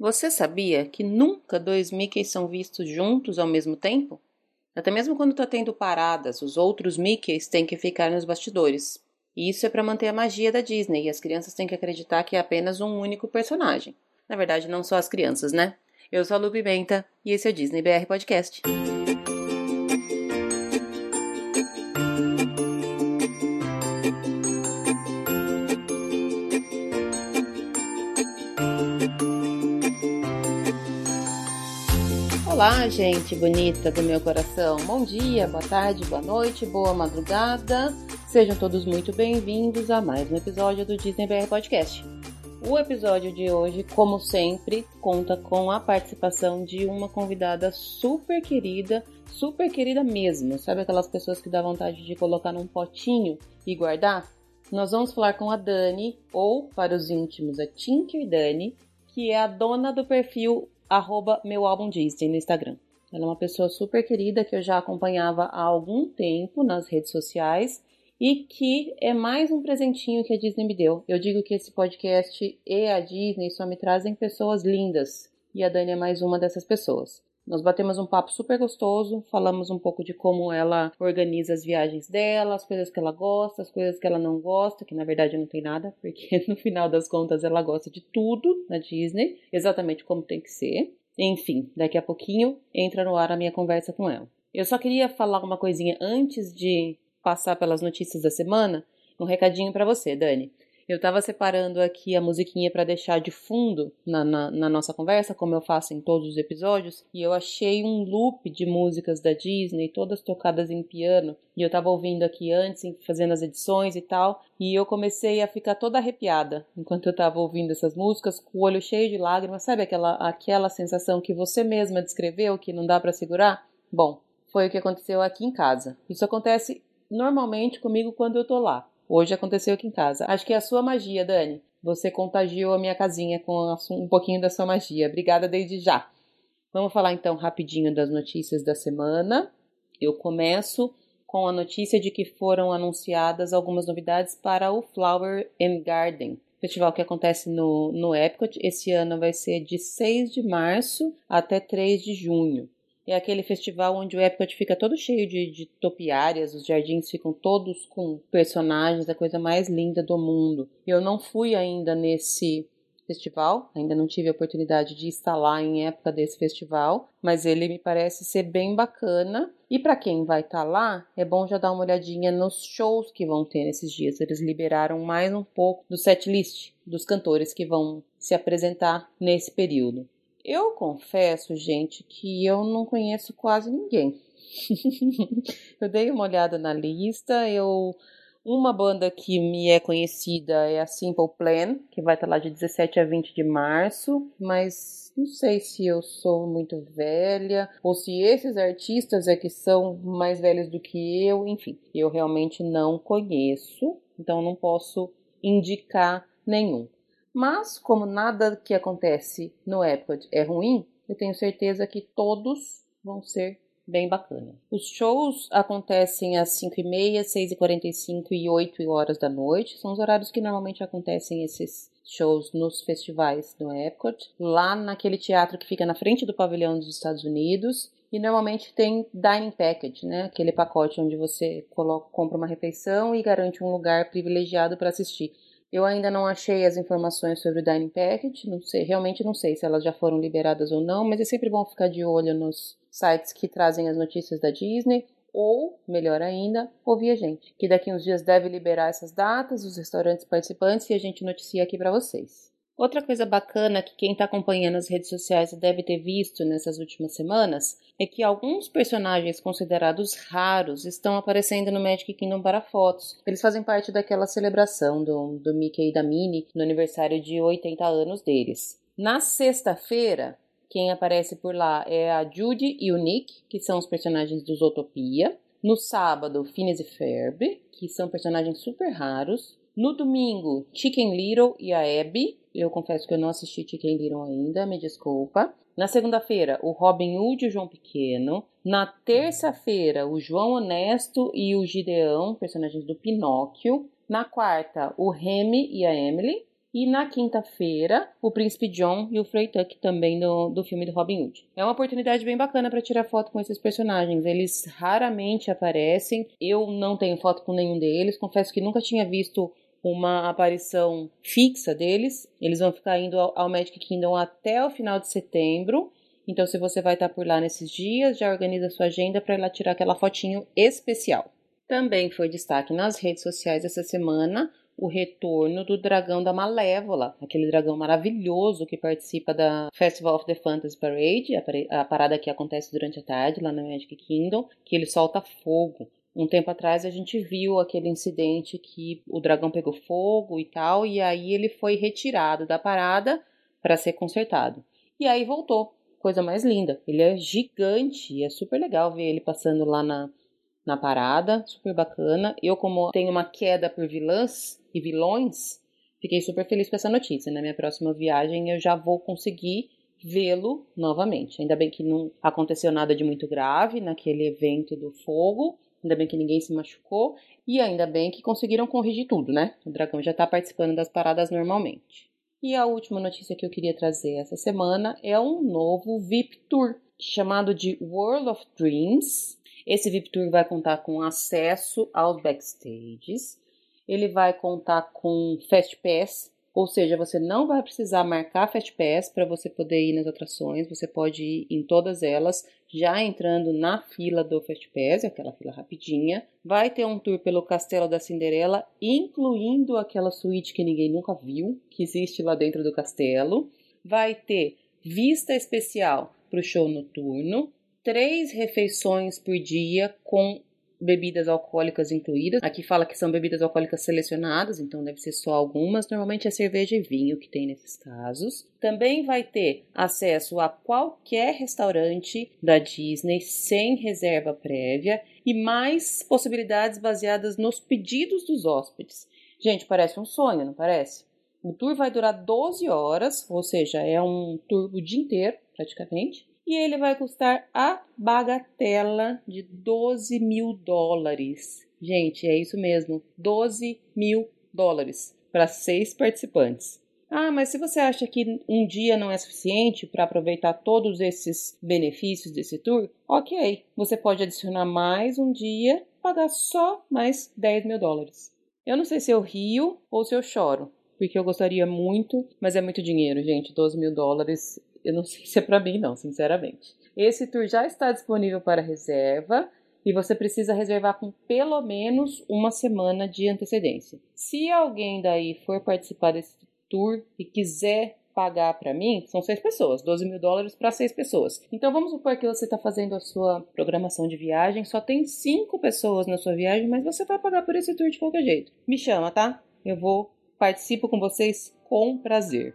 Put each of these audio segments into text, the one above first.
Você sabia que nunca dois Mickeys são vistos juntos ao mesmo tempo? Até mesmo quando está tendo paradas, os outros Mickeys têm que ficar nos bastidores. E isso é para manter a magia da Disney e as crianças têm que acreditar que é apenas um único personagem. Na verdade, não só as crianças, né? Eu sou a Lu Pimenta e esse é o Disney BR Podcast. Olá, gente bonita do meu coração. Bom dia, boa tarde, boa noite, boa madrugada. Sejam todos muito bem-vindos a mais um episódio do Disney BR Podcast. O episódio de hoje, como sempre, conta com a participação de uma convidada super querida, super querida mesmo. Sabe aquelas pessoas que dá vontade de colocar num potinho e guardar? Nós vamos falar com a Dani, ou para os íntimos, a Tinker Dani, que é a dona do perfil arroba meu álbum Disney no Instagram. Ela é uma pessoa super querida que eu já acompanhava há algum tempo nas redes sociais e que é mais um presentinho que a Disney me deu. Eu digo que esse podcast e a Disney só me trazem pessoas lindas e a Dani é mais uma dessas pessoas. Nós batemos um papo super gostoso, falamos um pouco de como ela organiza as viagens dela, as coisas que ela gosta, as coisas que ela não gosta, que na verdade não tem nada, porque no final das contas ela gosta de tudo na Disney, exatamente como tem que ser. Enfim, daqui a pouquinho entra no ar a minha conversa com ela. Eu só queria falar uma coisinha antes de passar pelas notícias da semana, um recadinho para você, Dani. Eu estava separando aqui a musiquinha para deixar de fundo na, na, na, nossa conversa, como eu faço em todos os episódios, e eu achei um loop de músicas da Disney, todas tocadas em piano, e eu estava ouvindo aqui antes, fazendo as edições e tal, e eu comecei a ficar toda arrepiada enquanto eu estava ouvindo essas músicas, com o olho cheio de lágrimas, sabe aquela, aquela sensação que você mesma descreveu, que não dá para segurar? Bom, foi o que aconteceu aqui em casa. Isso acontece normalmente comigo quando eu tô lá. Hoje aconteceu aqui em casa. Acho que é a sua magia, Dani. Você contagiou a minha casinha com um pouquinho da sua magia. Obrigada desde já. Vamos falar então rapidinho das notícias da semana. Eu começo com a notícia de que foram anunciadas algumas novidades para o Flower and Garden, festival que acontece no, no Epcot. Esse ano vai ser de 6 de março até 3 de junho. É aquele festival onde o Epcot fica todo cheio de, de topiárias, os jardins ficam todos com personagens, a coisa mais linda do mundo. Eu não fui ainda nesse festival, ainda não tive a oportunidade de lá em época desse festival, mas ele me parece ser bem bacana. E para quem vai estar lá, é bom já dar uma olhadinha nos shows que vão ter nesses dias. Eles liberaram mais um pouco do setlist dos cantores que vão se apresentar nesse período. Eu confesso, gente, que eu não conheço quase ninguém. eu dei uma olhada na lista, eu uma banda que me é conhecida é a Simple Plan, que vai estar lá de 17 a 20 de março, mas não sei se eu sou muito velha ou se esses artistas é que são mais velhos do que eu, enfim, eu realmente não conheço, então não posso indicar nenhum. Mas, como nada que acontece no Epcot é ruim, eu tenho certeza que todos vão ser bem bacana. Os shows acontecem às 5h30, 6h45 e 8 horas da noite. São os horários que normalmente acontecem esses shows nos festivais do Epcot. Lá naquele teatro que fica na frente do pavilhão dos Estados Unidos. E normalmente tem dining package, né? Aquele pacote onde você coloca, compra uma refeição e garante um lugar privilegiado para assistir. Eu ainda não achei as informações sobre o Dining Package, não sei, realmente não sei se elas já foram liberadas ou não, mas é sempre bom ficar de olho nos sites que trazem as notícias da Disney, ou, melhor ainda, ouvir a gente, que daqui uns dias deve liberar essas datas, os restaurantes participantes e a gente noticia aqui para vocês. Outra coisa bacana que quem está acompanhando as redes sociais deve ter visto nessas últimas semanas é que alguns personagens considerados raros estão aparecendo no Magic Kingdom para fotos. Eles fazem parte daquela celebração do, do Mickey e da Minnie no aniversário de 80 anos deles. Na sexta-feira, quem aparece por lá é a Judy e o Nick, que são os personagens do Zootopia. No sábado, Phineas e Ferb, que são personagens super raros. No domingo, Chicken Little e a Abby, eu confesso que eu não assisti Chicken Little ainda, me desculpa. Na segunda-feira, o Robin Hood e o João Pequeno. Na terça-feira, o João Honesto e o Gideão, personagens do Pinóquio. Na quarta, o Remy e a Emily. E na quinta-feira, o Príncipe John e o Frey Tuck também do, do filme do Robin Hood. É uma oportunidade bem bacana para tirar foto com esses personagens. Eles raramente aparecem. Eu não tenho foto com nenhum deles. Confesso que nunca tinha visto uma aparição fixa deles. Eles vão ficar indo ao, Magic Kingdom até o final de setembro. Então, se você vai estar por lá nesses dias, já organiza sua agenda para ir lá tirar aquela fotinho especial. Também foi destaque nas redes sociais essa semana o retorno do dragão da Malévola, aquele dragão maravilhoso que participa da Festival of the Fantasy Parade, a parada que acontece durante a tarde lá no Magic Kingdom, que ele solta fogo. Um tempo atrás a gente viu aquele incidente que o dragão pegou fogo e tal, e aí ele foi retirado da parada para ser consertado. E aí voltou, coisa mais linda. Ele é gigante, é super legal ver ele passando lá na, na parada, super bacana. Eu, como tenho uma queda por vilãs, e vilões, fiquei super feliz com essa notícia. Na minha próxima viagem eu já vou conseguir vê-lo novamente. Ainda bem que não aconteceu nada de muito grave naquele evento do fogo. Ainda bem que ninguém se machucou. E ainda bem que conseguiram corrigir tudo, né? O dragão já tá participando das paradas normalmente. E a última notícia que eu queria trazer essa semana é um novo VIP Tour, chamado de World of Dreams. Esse VIP Tour vai contar com acesso aos backstages, ele vai contar com Fast Pass, ou seja, você não vai precisar marcar Fast Pass para você poder ir nas atrações, você pode ir em todas elas, já entrando na fila do Fast Pass, aquela fila rapidinha. Vai ter um tour pelo Castelo da Cinderela, incluindo aquela suíte que ninguém nunca viu, que existe lá dentro do castelo. Vai ter vista especial para o show noturno, três refeições por dia com bebidas alcoólicas incluídas. Aqui fala que são bebidas alcoólicas selecionadas, então deve ser só algumas. Normalmente é cerveja e vinho que tem nesses casos. Também vai ter acesso a qualquer restaurante da Disney sem reserva prévia e mais possibilidades baseadas nos pedidos dos hóspedes. Gente, parece um sonho, não parece? O tour vai durar 12 horas, ou seja, é um tour o dia inteiro, praticamente e ele vai custar a bagatela de 12 mil dólares. Gente, é isso mesmo, 12 mil dólares para seis participantes. Ah, mas se você acha que um dia não é suficiente para aproveitar todos esses benefícios desse tour, ok, você pode adicionar mais um dia, pagar só mais 10 mil dólares. Eu não sei se eu rio ou se eu choro, porque eu gostaria muito, mas é muito dinheiro, gente. 12 mil dólares eu não sei se é para mim, não, sinceramente. Esse tour já está disponível para reserva e você precisa reservar com pelo menos uma semana de antecedência. Se alguém daí for participar desse tour e quiser pagar para mim, são seis pessoas, 12 mil dólares para seis pessoas. Então vamos supor que você está fazendo a sua programação de viagem, só tem cinco pessoas na sua viagem, mas você vai pagar por esse tour de qualquer jeito. Me chama, tá? Eu vou participo com vocês com prazer.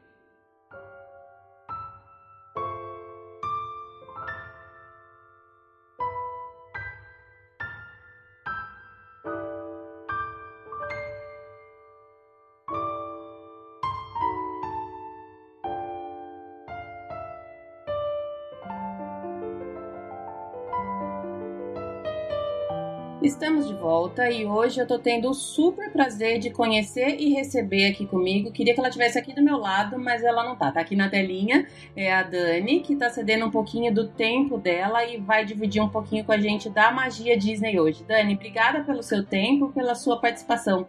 Estamos de volta e hoje eu tô tendo o super prazer de conhecer e receber aqui comigo. Queria que ela estivesse aqui do meu lado, mas ela não tá. Tá aqui na telinha. É a Dani, que tá cedendo um pouquinho do tempo dela e vai dividir um pouquinho com a gente da magia Disney hoje. Dani, obrigada pelo seu tempo, pela sua participação.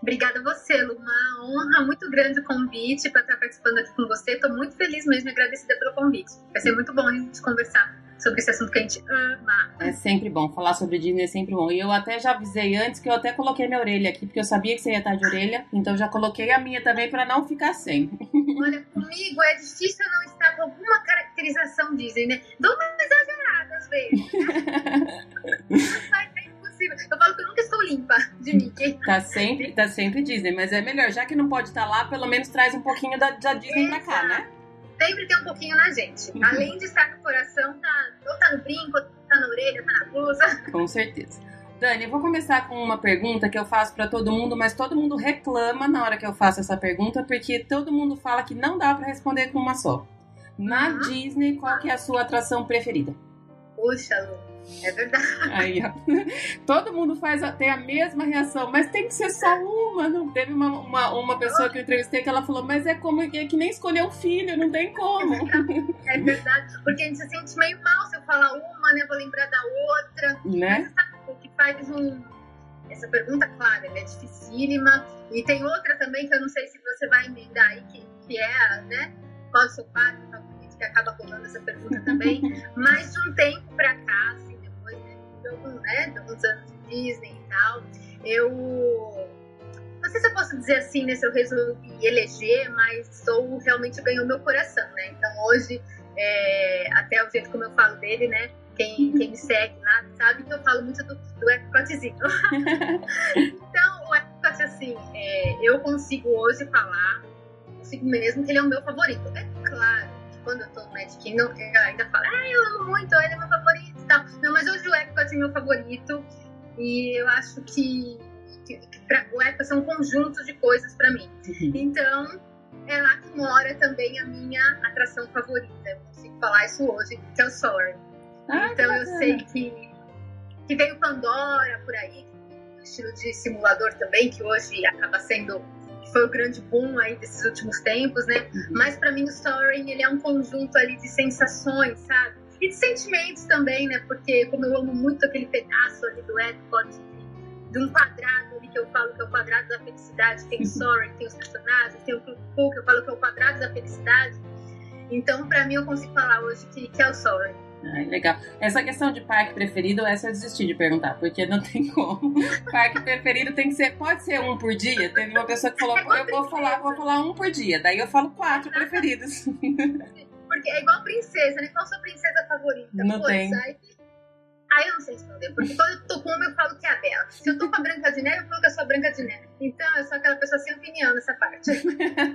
Obrigada a você, Lu. Uma honra muito grande o convite para estar participando aqui com você. Estou muito feliz mesmo e agradecida pelo convite. Vai ser muito bom a gente conversar sobre esse assunto que a gente ama. É sempre bom, falar sobre Disney é sempre bom. E eu até já avisei antes que eu até coloquei minha orelha aqui, porque eu sabia que você ia estar de orelha, então já coloquei a minha também para não ficar sem. Olha, comigo é difícil não estar com alguma caracterização Disney, né? Dou uma exagerada às vezes. Mas é impossível. Eu falo que eu nunca estou limpa de Mickey. Tá sempre, tá sempre Disney, mas é melhor, já que não pode estar lá, pelo menos traz um pouquinho da, da Disney Exato. pra cá, né? Sempre tem um pouquinho na gente. Uhum. Além de estar no coração, tá, ou tá no brinco, ou tá na orelha, tá na blusa. Com certeza. Dani, eu vou começar com uma pergunta que eu faço para todo mundo, mas todo mundo reclama na hora que eu faço essa pergunta, porque todo mundo fala que não dá para responder com uma só. Na uhum. Disney, qual que é a sua atração preferida? Puxa, Lu. É verdade. Aí, ó. Todo mundo faz tem a mesma reação, mas tem que ser só uma. Não teve uma, uma, uma pessoa que eu entrevistei que ela falou, mas é como é que nem escolher um filho, não tem como. É verdade, porque a gente se sente meio mal se eu falar uma, né? Vou lembrar da outra. Né? Mas sabe o que faz um. Essa pergunta, claro, ela é dificílima. E tem outra também que eu não sei se você vai emendar aí, que, que é, né? Qual o seu favorito? Que acaba rolando essa pergunta também. Mas de um tempo pra cá, algum, né, de alguns anos de Disney e tal, eu não sei se eu posso dizer assim, né, se eu resolvi eleger, mas Soul realmente ganhou meu coração, né? Então hoje, é, até o jeito como eu falo dele, né? Quem, quem me segue lá sabe que eu falo muito do, do então, o Epcot, assim, é, eu consigo hoje falar, consigo mesmo que ele é o meu favorito. É claro quando eu tô no Magic Kingdom, eu ainda falo, ah, eu amo muito, ele é meu favorito e tal. Não, mas hoje o Epcot é meu favorito e eu acho que pra, o Epcot é um conjunto de coisas para mim. Uhum. Então, é lá que mora também a minha atração favorita. Eu consigo falar isso hoje, que é o. Ah, então eu sei que, que veio Pandora por aí, um estilo de simulador também, que hoje acaba sendo que foi o grande boom aí desses últimos tempos, né? Uhum. Mas para mim o Soaring ele é um conjunto ali de sensações, sabe? E de sentimentos também, né? Porque como eu amo muito aquele pedaço ali do Epcot, de um quadrado ali que eu falo que é o quadrado da felicidade, tem o Soaring, tem os personagens, tem o Clube que eu falo que é o quadrado da felicidade. Então, para mim, eu consigo falar hoje que, que é o Soaring. Ai, legal. Essa questão de parque preferido, essa eu desisti de perguntar, porque não tem como. Parque preferido tem que ser, pode ser um por dia. Teve uma pessoa que falou, eu vou falar, vou falar um por dia. Daí eu falo quatro preferidos. Porque é igual princesa, né? Qual sua princesa favorita? Não tem. Aí, aí eu não sei responder, porque quando eu tô com uma, eu falo que é a dela. Se eu tô com a Branca de Neve, eu falo que eu sou a Branca de Neve. Então, eu sou aquela pessoa sem opinião nessa parte.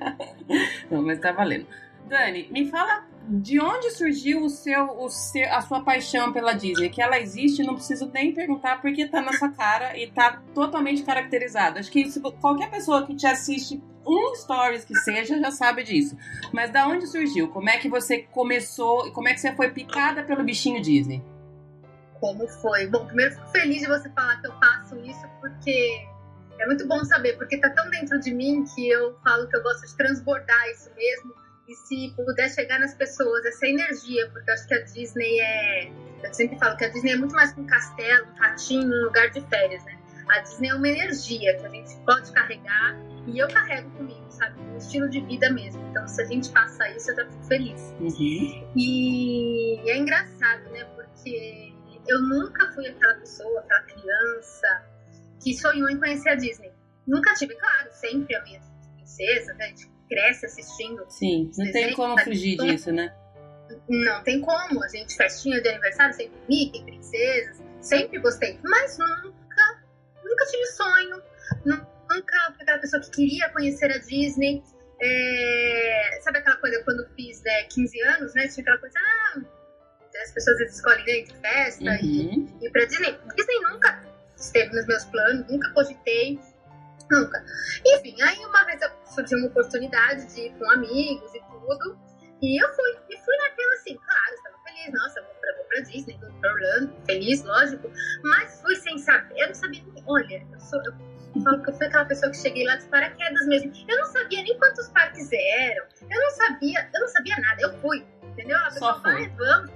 não, mas tá valendo. Dani, me fala de onde surgiu o seu, o seu, a sua paixão pela Disney? Que ela existe, não preciso nem perguntar porque tá na sua cara e tá totalmente caracterizada. Acho que qualquer pessoa que te assiste um stories que seja já sabe disso. Mas da onde surgiu? Como é que você começou e como é que você foi picada pelo bichinho Disney? Como foi? Bom, primeiro fico feliz de você falar que eu faço isso porque é muito bom saber, porque tá tão dentro de mim que eu falo que eu gosto de transbordar isso mesmo e se puder chegar nas pessoas essa energia, porque eu acho que a Disney é. Eu sempre falo que a Disney é muito mais que um castelo, um ratinho, um lugar de férias, né? A Disney é uma energia que a gente pode carregar e eu carrego comigo, sabe? Um estilo de vida mesmo. Então, se a gente passa isso, eu já fico feliz. Uhum. E é engraçado, né? Porque eu nunca fui aquela pessoa, aquela criança que sonhou em conhecer a Disney. Nunca tive, claro, sempre a minha princesa, né? Cresce assistindo. Sim, não tem como fugir disso, né? Não tem como. A gente, festinha de aniversário, sempre Mickey, princesas, sempre gostei. Mas nunca, nunca tive sonho, nunca fui aquela pessoa que queria conhecer a Disney. É, sabe aquela coisa quando fiz né, 15 anos, né? Tinha aquela coisa, ah, as pessoas escolhem dentro festa uhum. e ir pra Disney. Disney nunca esteve nos meus planos, nunca cogitei. Nunca. Enfim, aí uma vez surgiu uma oportunidade de ir com amigos e tudo. E eu fui. E fui naquela assim, claro, estava feliz. Nossa, vou pra, vou pra Disney, vou pra Orlando. Feliz, lógico. Mas fui sem saber. Eu não sabia. Olha, eu sou. Eu falo que eu fui aquela pessoa que cheguei lá de paraquedas mesmo. Eu não sabia nem quantos parques eram. Eu não sabia. Eu não sabia nada. Eu fui. Entendeu? A pessoa vai, vamos.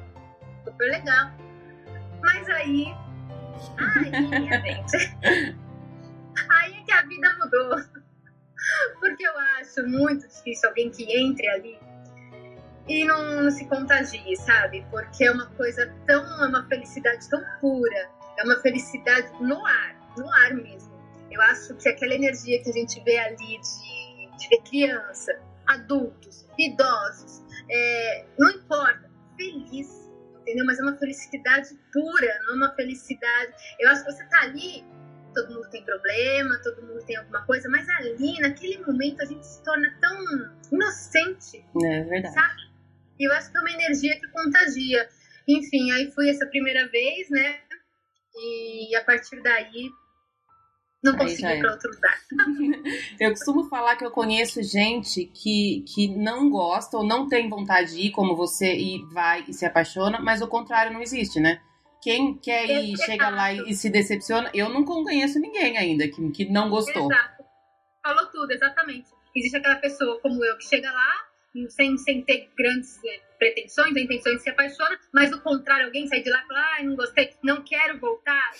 Super legal. Mas aí. Ai, minha gente. Aí é que a vida mudou. Porque eu acho muito difícil alguém que entre ali e não, não, se contagie, sabe? Porque é uma coisa tão. É uma felicidade tão pura. É uma felicidade no ar, no ar mesmo. Eu acho que aquela energia que a gente vê ali de, de criança, adultos, idosos, é, não importa, feliz, entendeu? Mas é uma felicidade pura, não é uma felicidade. Eu acho que você tá ali todo mundo tem problema, todo mundo tem alguma coisa, mas ali, naquele momento, a gente se torna tão inocente. É verdade. Sabe? E eu acho que é uma energia que contagia. Enfim, aí fui essa primeira vez, né? E a partir daí não consegui ir para outro lugar. eu costumo falar que eu conheço gente que, que não gosta ou não tem vontade de ir como você e vai e se apaixona, mas o contrário não existe, né? Quem quer ir, Exato. chega lá e, e se decepciona. Eu não conheço ninguém ainda que, que não gostou. Exato. Falou tudo, exatamente. Existe aquela pessoa como eu que chega lá, sem, sem ter grandes eh, pretensões ou intenções, se apaixona, mas do contrário, alguém sai de lá e fala, ai, não gostei, não quero voltar.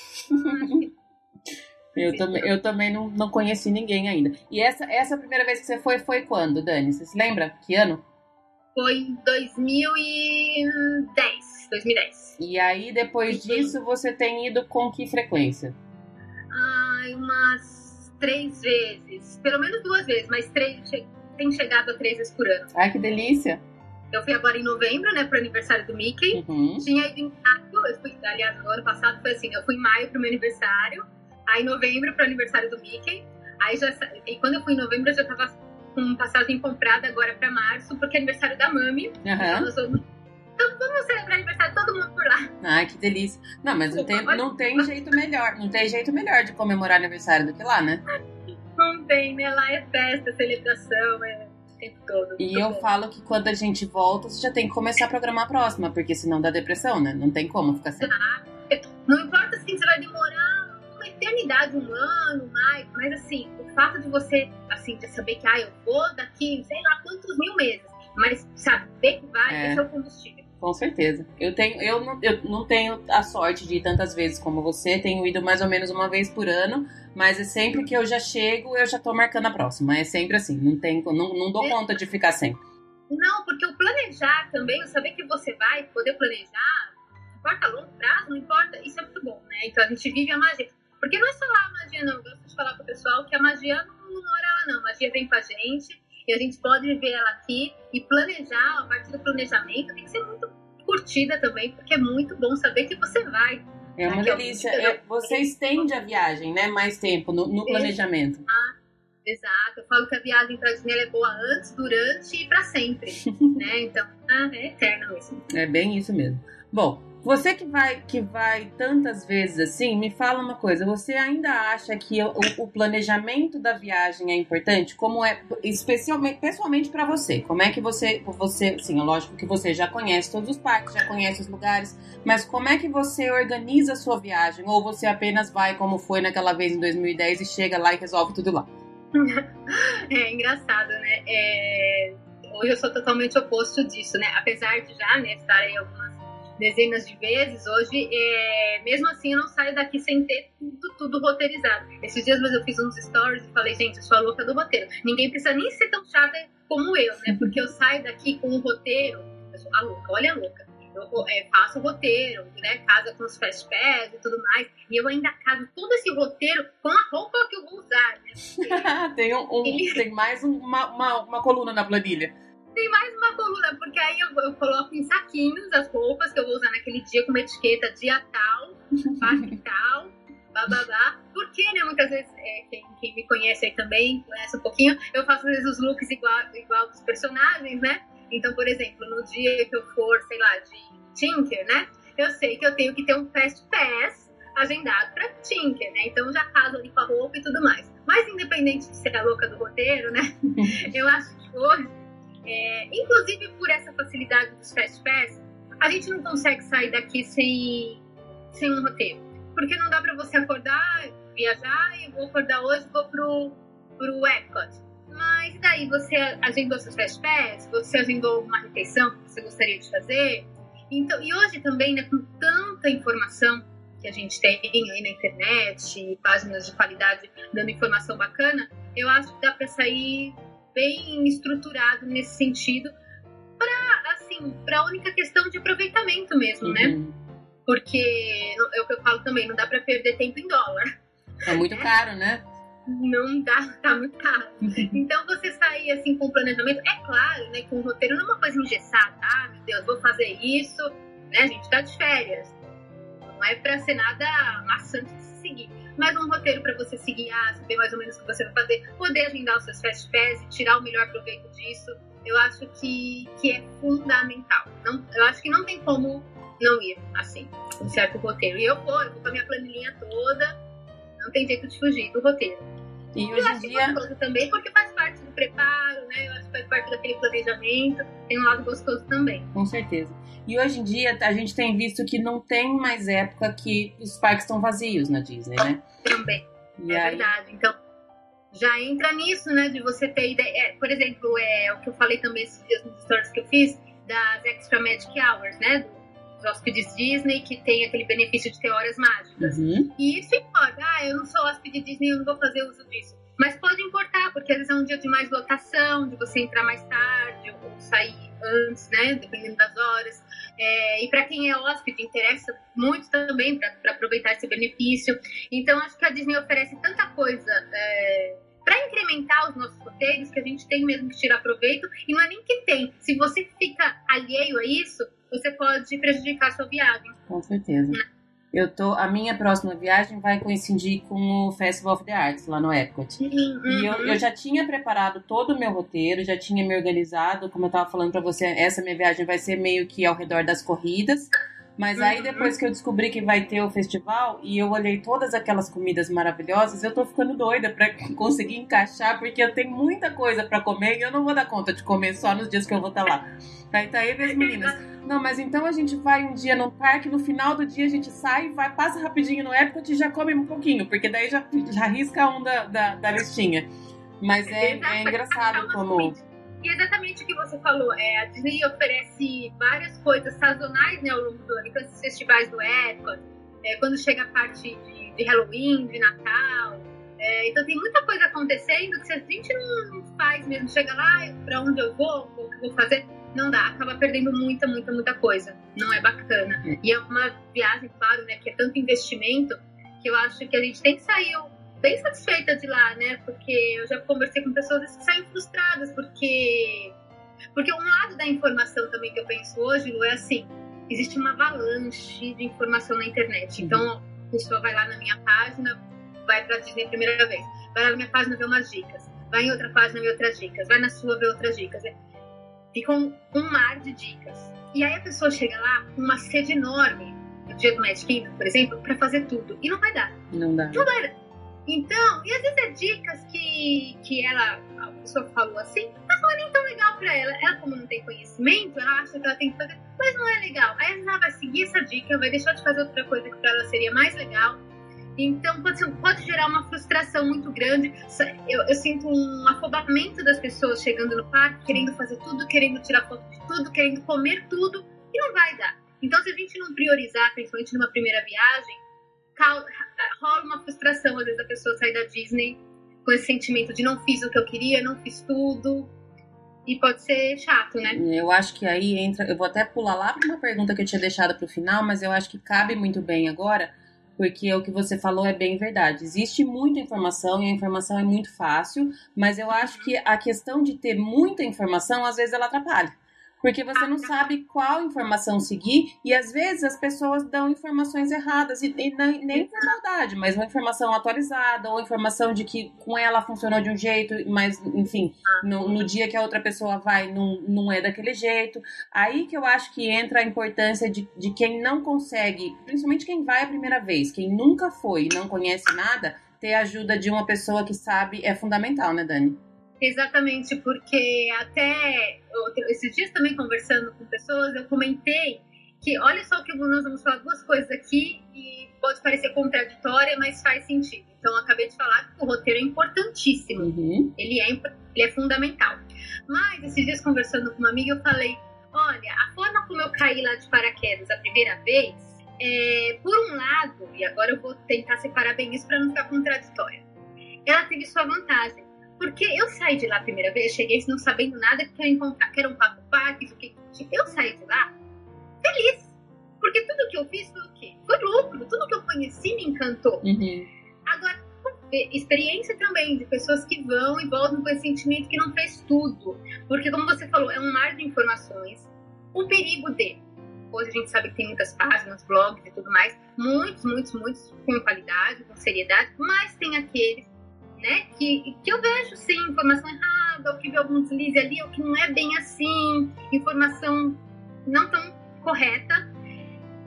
Eu também, eu também não, não conheci ninguém ainda. E essa, essa primeira vez que você foi, foi quando, Dani? Você se lembra? Que ano? Foi em 2010. 2010. E aí, depois Sim. disso, você tem ido com que frequência? Ai, umas três vezes. Pelo menos duas vezes, mas três, tem chegado a três vezes por ano. Ai, que delícia! Eu fui agora em novembro, né, pro aniversário do Mickey. Uhum. Tinha ido em maio, eu fui, aliás, no ano passado foi assim, eu fui em maio pro meu aniversário, aí em novembro pro aniversário do Mickey, aí já, e quando eu fui em novembro eu já tava com passagem comprada agora pra março, porque é aniversário da Mami, então Aham. nós vamos, então vamos celebrar aniversário todo mundo por lá. Ai, que delícia. Não, mas não tem, não tem jeito melhor. Não tem jeito melhor de comemorar aniversário do que lá, né? Não tem, né, lá é festa, celebração, é o tempo todo. E eu bom. falo que quando a gente volta, você já tem que começar a programar a próxima, porque senão dá depressão, né? Não tem como ficar sem. Não importa assim, você vai demorar eternidade, um ano, mais, mas assim, o fato de você, assim, de saber que, ah, eu vou daqui, sei lá quantos mil meses, mas saber que vai, É. é o combustível. Com certeza. Eu tenho, eu não, eu não tenho a sorte de ir tantas vezes como você. Tenho ido mais ou menos uma vez por ano, mas é sempre que eu já chego, eu já tô marcando a próxima. É sempre assim. Não tem, não, não dou É. conta de ficar sem. Não, porque o planejar também, o saber que você vai poder planejar, não importa a longo prazo, não importa, isso é muito bom, né? Então a gente vive a magia. Porque não é só lá a magia, não. Eu gosto de falar pro pessoal que a magia não, mora lá, não. A magia vem com a gente e a gente pode viver ela aqui e planejar, a partir do planejamento, tem que ser muito curtida também, porque é muito bom saber que você vai. É uma delícia. É, você estende a viagem, né? Mais tempo no, no planejamento. Exato, eu falo que a viagem pra Disney é boa antes, durante e pra sempre, né? Então, ah, é eterna mesmo. É bem isso mesmo. Bom, você que vai que vai tantas vezes assim, me fala uma coisa. Você ainda acha que o, o planejamento da viagem é importante? Como é especialmente, pessoalmente para você? Como é que você você, sim, é lógico que você já conhece todos os parques, já conhece os lugares, mas como é que você organiza a sua viagem? Ou você apenas vai como foi naquela vez em 2010 e chega lá e resolve tudo lá? É engraçado, né? É, Hoje eu sou totalmente oposto disso, né? Apesar de já né, estar aí algumas dezenas de vezes, hoje, é... mesmo assim, eu não saio daqui sem ter tudo, tudo roteirizado. Esses dias mesmo eu fiz uns stories e falei, gente, eu sou a louca do roteiro. Ninguém precisa nem ser tão chata como eu, né? Porque eu saio daqui com o roteiro, eu sou a louca, olha a louca. Eu é, faço o roteiro, né? Casa com os fast pass e tudo mais. E eu ainda caso todo esse roteiro com a roupa que eu vou usar, né? tem, um, um- tem mais um- uma, uma, uma coluna na planilha. Tem mais uma coluna, porque aí eu, eu coloco em saquinhos as roupas que eu vou usar naquele dia com uma etiqueta dia tal, parque tal, bababá. Porque, né, muitas vezes, é, quem, quem me conhece aí também, conhece um pouquinho, eu faço às vezes os looks igual, igual dos personagens, né? Então, por exemplo, no dia que eu for, sei lá, de Tinker, né? Eu sei que eu tenho que ter um Fast Pass agendado pra Tinker, né? Então já caso ali com a roupa e tudo mais. Mas independente de ser a louca do roteiro, né? eu acho que hoje, é, inclusive por essa facilidade dos Fast Pass, a gente não consegue sair daqui sem, sem um roteiro. Porque não dá pra você acordar, viajar e vou acordar hoje vou pro, pro Epcot. Mas e daí? Você agendou seus Fast Pass? Você agendou uma refeição que você gostaria de fazer? Então, e hoje também, né, com tanta informação que a gente tem aí na internet, páginas de qualidade dando informação bacana, eu acho que dá para sair bem estruturado nesse sentido para assim, para a única questão de aproveitamento mesmo, né? Uhum. Porque é o que eu falo também, não dá para perder tempo em dólar. É muito caro, né? Não dá, tá muito caro. Então você sair assim com o planejamento, é claro, né, que um roteiro não é uma coisa engessada, ah, meu Deus, vou fazer isso, né? A gente tá de férias. Não é pra ser nada maçante de se seguir. Mas um roteiro pra você se guiar, saber mais ou menos o que você vai fazer, poder agendar os seus fast pass e tirar o melhor proveito disso, eu acho que, que é fundamental. Não, eu acho que não tem como não ir assim, um certo roteiro. E eu vou, eu vou com a minha planilhinha toda, não tem jeito de fugir do roteiro. E Eu hoje em acho dia. gostoso também, porque faz parte do preparo, né? Eu acho que faz parte daquele planejamento, tem um lado gostoso também. Com certeza. E hoje em dia a gente tem visto que não tem mais época que os parques estão vazios na Disney, né? Também. E é aí... verdade. Então, já entra nisso, né? De você ter ideia. É, por exemplo, é o que eu falei também esses dias nos stories que eu fiz, das Extra Magic Hours, né? Dos hóspedes Disney que tem aquele benefício de ter horas mágicas. Uhum. E isso importa. Ah, eu não sou hóspede Disney, eu não vou fazer uso disso. Mas pode importar, porque às vezes é um dia de mais lotação, de você entrar mais tarde ou sair antes, né? Dependendo das horas. É, e para quem é hóspede, interessa muito também para aproveitar esse benefício. Então, acho que a Disney oferece tanta coisa. É, para incrementar os nossos roteiros, que a gente tem mesmo que tirar proveito, e não é nem que tem. Se você fica alheio a isso, você pode prejudicar a sua viagem. Com certeza. Né? Eu tô, a minha próxima viagem vai coincidir com o Festival of the Arts lá no Epcot. Uhum. E eu, eu, já tinha preparado todo o meu roteiro, já tinha me organizado, como eu tava falando para você, essa minha viagem vai ser meio que ao redor das corridas. Mas aí depois que eu descobri que vai ter o festival e eu olhei todas aquelas comidas maravilhosas, eu tô ficando doida para conseguir encaixar, porque eu tenho muita coisa para comer e eu não vou dar conta de comer só nos dias que eu vou estar tá lá. Aí tá aí as meninas. Não, mas então a gente vai um dia no parque, no final do dia a gente sai, vai, passa rapidinho no Epcot e já come um pouquinho, porque daí já, já risca um da, da, da listinha. Mas é, é engraçado como e exatamente o que você falou, é, a Disney oferece várias coisas sazonais né, ao longo do ano. Então, esses festivais do Epcot, é, quando chega a parte de, de Halloween, de Natal. É, então, tem muita coisa acontecendo que se a gente não faz mesmo, chega lá, para onde eu vou, o que vou fazer, não dá, acaba perdendo muita, muita, muita coisa. Não é bacana. É. E é uma viagem, claro, né, que é tanto investimento que eu acho que a gente tem que sair bem satisfeita de lá, né? Porque eu já conversei com pessoas que saem frustradas, porque. Porque um lado da informação também que eu penso hoje, Lu, é assim: existe uma avalanche de informação na internet. Uhum. Então, a pessoa vai lá na minha página, vai pra Disney a primeira vez, vai lá na minha página ver umas dicas, vai em outra página ver outras dicas, vai na sua ver outras dicas. Fica um, um mar de dicas. E aí a pessoa chega lá com uma sede enorme, no dia do Magic Kingdom, por exemplo, para fazer tudo. E não vai dar. Não dá. Não vai dar. Então, e às vezes é dicas que, que ela, a pessoa falou assim, mas não é nem tão legal para ela. Ela, como não tem conhecimento, ela acha que ela tem que fazer, mas não é legal. Aí ela vai seguir essa dica, vai deixar de fazer outra coisa que para ela seria mais legal. Então pode, pode gerar uma frustração muito grande. Eu, eu, sinto um afobamento das pessoas chegando no parque, querendo fazer tudo, querendo tirar foto de tudo, querendo comer tudo, e não vai dar. Então, se a gente não priorizar, principalmente numa primeira viagem, rola uma frustração, às vezes, a pessoa sair da Disney com esse sentimento de não fiz o que eu queria, não fiz tudo. E pode ser chato, né? Eu acho que aí entra. Eu vou até pular lá para uma pergunta que eu tinha deixado para o final, mas eu acho que cabe muito bem agora, porque o que você falou é bem verdade. Existe muita informação e a informação é muito fácil, mas eu acho que a questão de ter muita informação, às vezes, ela atrapalha porque você não sabe qual informação seguir e às vezes as pessoas dão informações erradas e, e nem, nem por maldade, mas uma informação atualizada ou informação de que com ela funcionou de um jeito, mas enfim, no, no dia que a outra pessoa vai não, não é daquele jeito. Aí que eu acho que entra a importância de, de quem não consegue, principalmente quem vai a primeira vez, quem nunca foi e não conhece nada, ter a ajuda de uma pessoa que sabe é fundamental, né, Dani? Exatamente, porque até esses dias também conversando com pessoas, eu comentei que olha só que nós vamos falar duas coisas aqui e pode parecer contraditória, mas faz sentido. Então, eu acabei de falar que o roteiro é importantíssimo, uhum. ele, é, ele é fundamental. Mas esses dias conversando com uma amiga, eu falei: olha, a forma como eu caí lá de paraquedas a primeira vez, é, por um lado, e agora eu vou tentar separar bem isso para não ficar contraditória, ela teve sua vantagem porque eu saí de lá a primeira vez, cheguei não sabendo nada que eu encontrar, que era um papo parque, que eu saí de lá feliz. Porque tudo que eu fiz foi o quê? Foi lucro. Tudo que eu conheci me encantou. Uhum. Agora, experiência também de pessoas que vão e voltam com esse sentimento que não fez tudo. Porque, como você falou, é um mar de informações. O perigo de. Hoje a gente sabe que tem muitas páginas, blogs e tudo mais, muitos, muitos, muitos com qualidade, com seriedade, mas tem aqueles né? Que, que eu vejo sim informação errada, ou que vê algum deslize ali, ou que não é bem assim, informação não tão correta.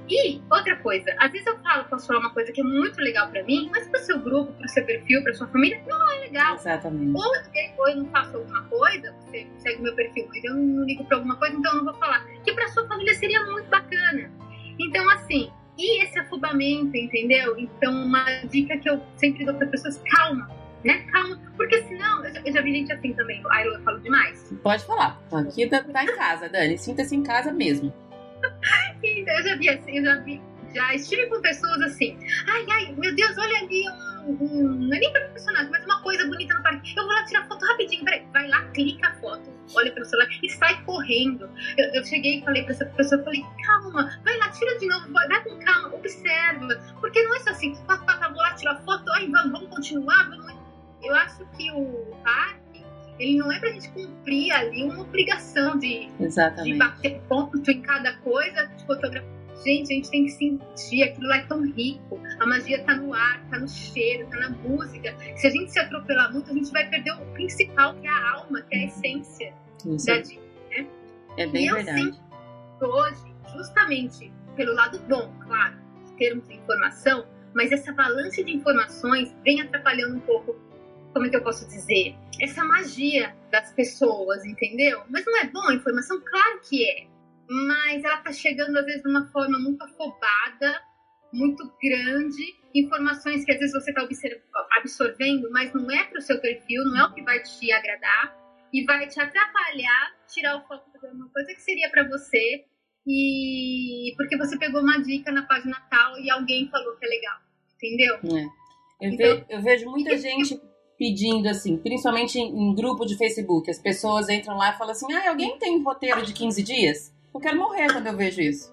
E outra coisa, às vezes eu falo, posso falar uma coisa que é muito legal pra mim, mas pro seu grupo, pro seu perfil, pra sua família, não é legal. Exatamente. Ou, ou eu não faço alguma coisa, você segue meu perfil, mas eu não ligo pra alguma coisa, então eu não vou falar. Que pra sua família seria muito bacana. Então, assim, e esse afobamento, entendeu? Então, uma dica que eu sempre dou para pessoas, calma, né? Calma, porque senão, eu já, eu já vi gente assim também, ai, eu falo demais. Pode falar, aqui tá, tá em casa, Dani, sinta-se em casa mesmo. então, eu já vi assim, eu já vi, já estive com pessoas assim, ai, ai, meu Deus, olha ali um, um não é nem pra personagem, mas uma coisa bonita no parque, eu vou lá tirar foto rapidinho, peraí, vai lá, clica a foto, olha pelo celular e sai correndo. Eu, eu cheguei e falei pra essa pessoa, falei, calma, vai lá, tira de novo, vai, vai com calma, observa, porque não é só assim, pá, pá, pá, vou lá tirar foto, ai, vamos, vamos continuar, vamos... Eu acho que o parque, ele não é pra gente cumprir ali uma obrigação de, de bater ponto em cada coisa, de fotografar. Gente, a gente tem que sentir, aquilo lá é tão rico. A magia tá no ar, tá no cheiro, tá na música. Se a gente se atropelar muito, a gente vai perder o principal, que é a alma, que é a essência Isso. da dica, né? É bem e eu verdade. sinto hoje, justamente pelo lado bom, claro, de termos de informação, mas essa avalanche de informações vem atrapalhando um pouco, como é que eu posso dizer? Essa magia das pessoas, entendeu? Mas não é bom a informação? Claro que é. Mas ela tá chegando, às vezes, de uma forma muito afobada, muito grande, informações que às vezes você está absorvendo, mas não é para o seu perfil, não é o que vai te agradar e vai te atrapalhar, tirar o foco de uma coisa que seria para você e porque você pegou uma dica na página tal e alguém falou que é legal, entendeu? É. Eu, Então- ve- eu vejo muita gente pedindo assim, principalmente em, em grupo de Facebook, as pessoas entram lá e falam assim: ah, alguém tem roteiro de 15 dias? Eu quero morrer quando eu vejo isso.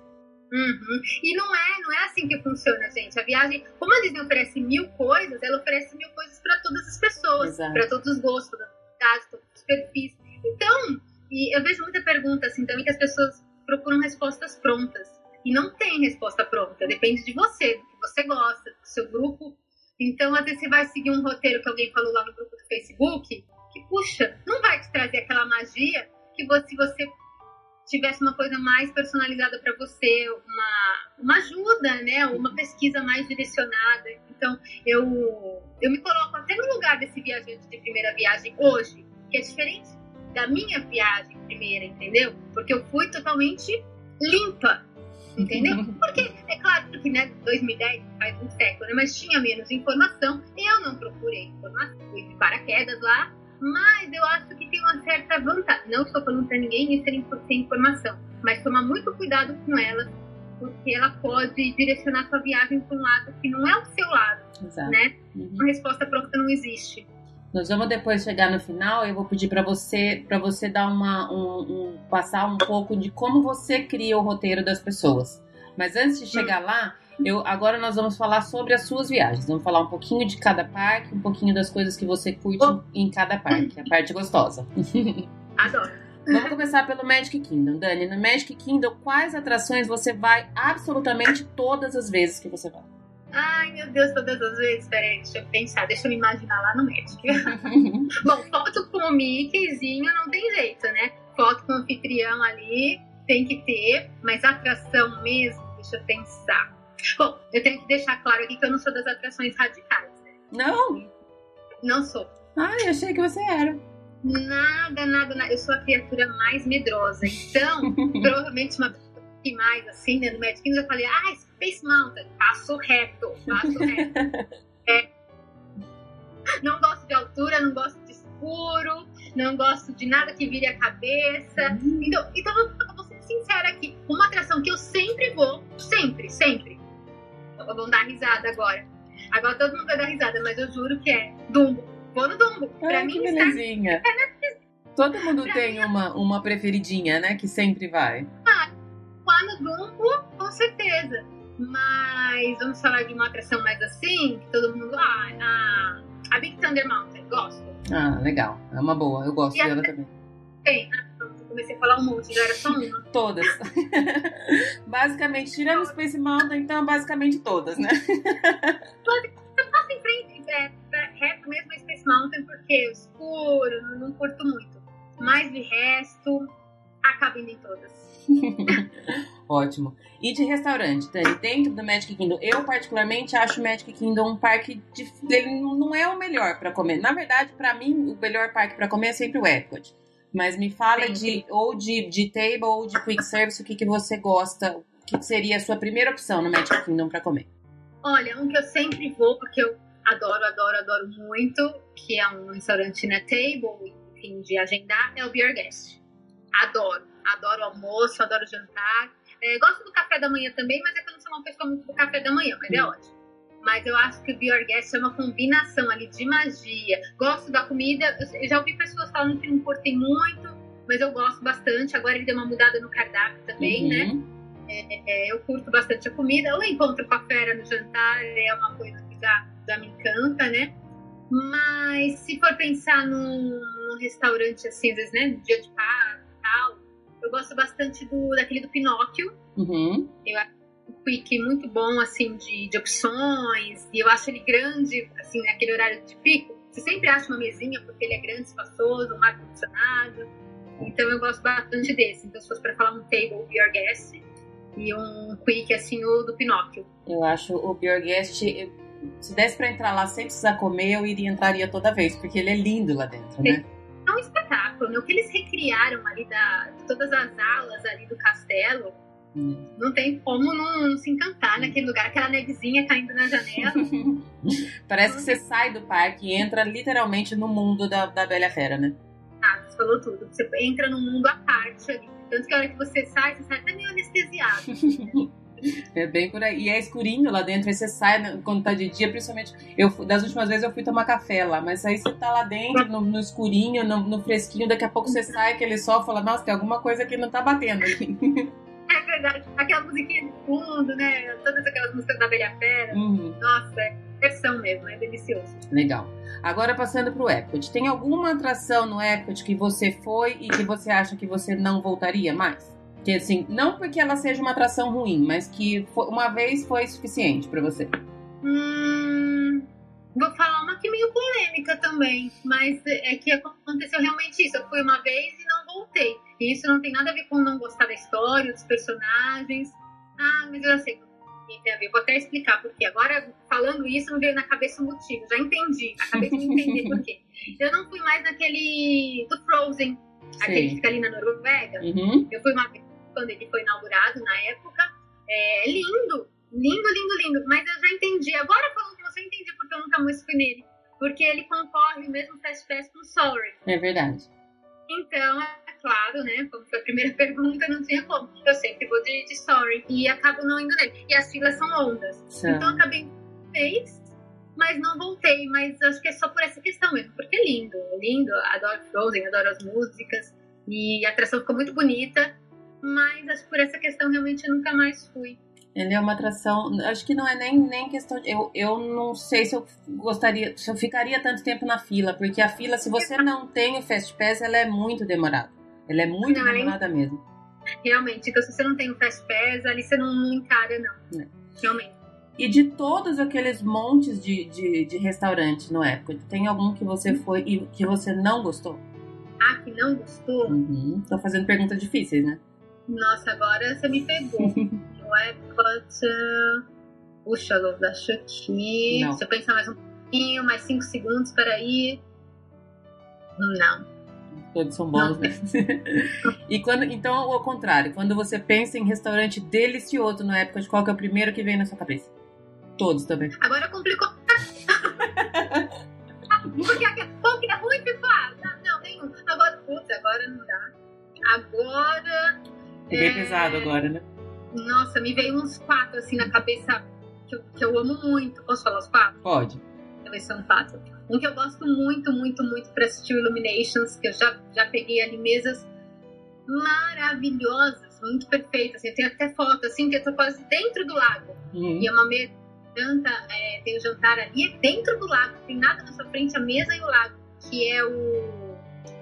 Uhum. E não é, não é assim que funciona, gente. A viagem, como a Disney oferece mil coisas, ela oferece mil coisas para todas as pessoas, para todos os gostos, todas as todos os perfis. Então, e eu vejo muita pergunta assim também que as pessoas procuram respostas prontas. E não tem resposta pronta, depende de você, do que você gosta, do seu grupo. Então, às vezes você vai seguir um roteiro que alguém falou lá no grupo do Facebook, que, puxa, não vai te trazer aquela magia que você, se você tivesse uma coisa mais personalizada para você, uma, uma ajuda, né? Uma pesquisa mais direcionada. Então, eu, eu me coloco até no lugar desse viajante de primeira viagem hoje, que é diferente da minha viagem primeira, entendeu? Porque eu fui totalmente limpa, entendeu? Porque, é claro que, né, 2010 faz um século, né? Mas tinha menos informação. Eu não procurei informação, fui de paraquedas lá, mas eu acho que tem uma certa vantagem. Não estou falando para ninguém isso sem informação, mas tomar muito cuidado com elas, porque ela pode direcionar sua viagem para um lado que não é o seu lado, Exato. né? Uhum. Uma resposta pronta não existe. Nós vamos depois chegar no final. Eu vou pedir para você, para você dar uma, um, um- passar um pouco de como você cria o roteiro das pessoas. Mas antes de chegar lá, eu agora nós vamos falar sobre as suas viagens. Vamos falar um pouquinho de cada parque, um pouquinho das coisas que você curte Oh. em cada parque, a parte gostosa. Adoro. Vamos começar pelo Magic Kingdom. Dani, no Magic Kingdom, quais atrações você vai absolutamente todas as vezes que você vai? Ai, meu Deus, todas as vezes. Peraí, deixa eu pensar, deixa eu me imaginar lá no Magic. Bom, foto com o Mickeyzinho não tem jeito, né? Foto com o anfitrião ali tem que ter, mas atração mesmo, deixa eu pensar. Bom, eu tenho que deixar claro aqui que eu não sou das atrações radicais, né? Não? Não sou. Ai, achei que você era. Nada, nada, nada. Eu sou a criatura mais medrosa. Então, provavelmente uma mais assim, né, no Magic Kingdom, eu falei, ah, Space Mountain, passo reto, passo reto. É. Não gosto de altura, não gosto de escuro, não gosto de nada que vire a cabeça. Então, então eu vou ser sincera aqui. Uma atração que eu sempre vou, sempre, sempre. Vamos dar risada agora. Agora todo mundo vai dar risada, mas eu juro que é Dumbo. Vou no Dumbo. Pra Ai, mim, que está belezinha. Todo mundo Pra tem uma, uma preferidinha, né? Que sempre vai. Lá no Dumbo, com certeza. Mas vamos falar de uma atração mais assim, que todo mundo. Ah, a, a Big Thunder Mountain, gosto. Ah, legal. É uma boa. Eu gosto E dela também. Tem, ah, eu comecei a falar um monte, já era só uma. Todas. basicamente, tirando o Space Mountain, então, basicamente todas, né? Passa em frente, é, reto mesmo a Space Mountain, porque é escuro, não, não curto muito. Mas de resto, Ótimo. E de restaurante, Dani, dentro do Magic Kingdom, eu particularmente acho o Magic Kingdom um parque de, ele não é o melhor para comer. Na verdade, para mim, o melhor parque para comer é sempre o Epcot. Mas me fala de ou de, de table ou de quick service, o que, que você gosta, o que seria a sua primeira opção no Magic Kingdom para comer? Olha, um que eu sempre vou, porque eu adoro, adoro, adoro muito, que é um restaurante na table, enfim, de agendar, é o Beer Guest. Adoro, adoro almoço, adoro jantar. É, gosto do café da manhã também, mas é que eu não sou uma pessoa muito do café da manhã, mas é hum. ótimo. Mas eu acho que o Be Your Guest é uma combinação ali de magia. Gosto da comida. Eu já ouvi pessoas falando que não curtem muito, mas eu gosto bastante. Agora ele deu uma mudada no cardápio também, né? uhum. né? É, é, eu curto bastante a comida. O encontro com a fera no jantar é uma coisa que já, já me encanta, né? Mas se for pensar num, num restaurante assim, às vezes, né? No dia de paz e tal, eu gosto bastante do, daquele do Pinóquio. Uhum. Eu acho um quick muito bom, assim, de, de opções. E eu acho ele grande, assim, naquele horário de pico. Você sempre acha uma mesinha, porque ele é grande, espaçoso, um ar-condicionado. Então eu gosto bastante desse. Então se fosse para falar um table, Be Your Guest. E um quick, assim, o do Pinóquio. Eu acho o Be Your Guest... Se desse para entrar lá sem precisar comer, eu iria entraria toda vez, porque ele é lindo lá dentro, né? Um espetáculo, né? O que eles recriaram ali da, de todas as alas ali do castelo, hum. não tem como não, não, se encantar naquele lugar, aquela nevezinha caindo na janela. Parece que você sai do parque e entra literalmente no mundo da, da Bela Fera, né? Ah, você falou tudo. Você entra num mundo à parte ali. Tanto que a hora que você sai, você sai até meio anestesiado. Né? É bem por aí. E é escurinho lá dentro, aí você sai né, quando tá de dia, principalmente. Eu, das últimas vezes eu fui tomar café lá, mas aí você tá lá dentro, no, no escurinho, no, no, fresquinho, daqui a pouco você sai aquele sol fala, nossa, tem alguma coisa que não tá batendo aqui. É verdade. Aquela musiquinha de fundo, né? Todas aquelas músicas da Velha Fera. Uhum. Nossa, é versão mesmo, é delicioso. Legal. Agora passando pro Epcot. Tem alguma atração no Epcot que você foi e que você acha que você não voltaria mais? Que assim, não porque ela seja uma atração ruim, mas que uma vez foi suficiente para você. Hum, vou falar uma que meio polêmica também, mas é que aconteceu realmente isso. Eu fui uma vez e não voltei. E isso não tem nada a ver com não gostar da história, dos personagens. Ah, mas eu já sei tem a ver. Vou até explicar porque agora falando isso não veio na cabeça o motivo. Já entendi. Acabei de entender por quê. Eu não fui mais naquele do Frozen, Sim. aquele que fica ali na Noruega. Uhum. Eu fui uma vez quando ele foi inaugurado na época. É lindo, lindo, lindo, lindo. Mas eu já entendi. Agora falando que você entendi porque eu nunca mais fui nele. Porque ele concorre o mesmo Fast Pass com Sorry. É verdade. Então, é claro, né? Como foi a primeira pergunta, não tinha como. Eu sempre vou de, de Sorry. E acabo não indo nele. E as filas são longas. Sim. Então, acabei fez, mas não voltei. Mas acho que é só por essa questão mesmo. Porque é lindo, lindo. Adoro Frozen, adoro as músicas. E a atração ficou muito bonita mas acho que por essa questão realmente eu nunca mais fui. Ele é uma atração, acho que não é nem, nem questão de, eu, eu não sei se eu gostaria, se eu ficaria tanto tempo na fila, porque a fila, se você não tem o Fast Pass, ela é muito demorada. Ela é muito não, demorada mesmo. Realmente, então se você não tem o Fast Pass, ali você não, não encara, não. É. Realmente. E de todos aqueles montes de, de, de restaurantes no Epcot, tem algum que você foi e que você não gostou? Ah, que não gostou? Uhum. Tô fazendo perguntas difíceis, né? Nossa, agora você me pegou. no Epcot. Puxa, Luz, acho que. Não. Se eu pensar mais um pouquinho, mais cinco segundos, peraí. Não. Todos são bons, né? e quando, então, ao contrário, quando você pensa em restaurante delicioso no Epcot, qual que é o primeiro que vem na sua cabeça? Todos também. Agora complicou. Porque qual que é ruim, ficou? Não, não, nenhum. Agora, putz, agora não dá. Agora. É bem pesado agora, né? Nossa, me veio uns quatro assim na cabeça que eu, que eu amo muito. Posso falar os quatro? Pode. Vai ser um quatro. Um que eu gosto muito, muito, muito para assistir Illuminations, que eu já, já peguei ali mesas maravilhosas, muito perfeitas. Assim, eu tenho até foto, assim, que eu tô quase dentro do lago. Uhum. E é uma mesa, janta, é, tem o jantar ali, é dentro do lago, tem nada na sua frente, a mesa e o lago, que é o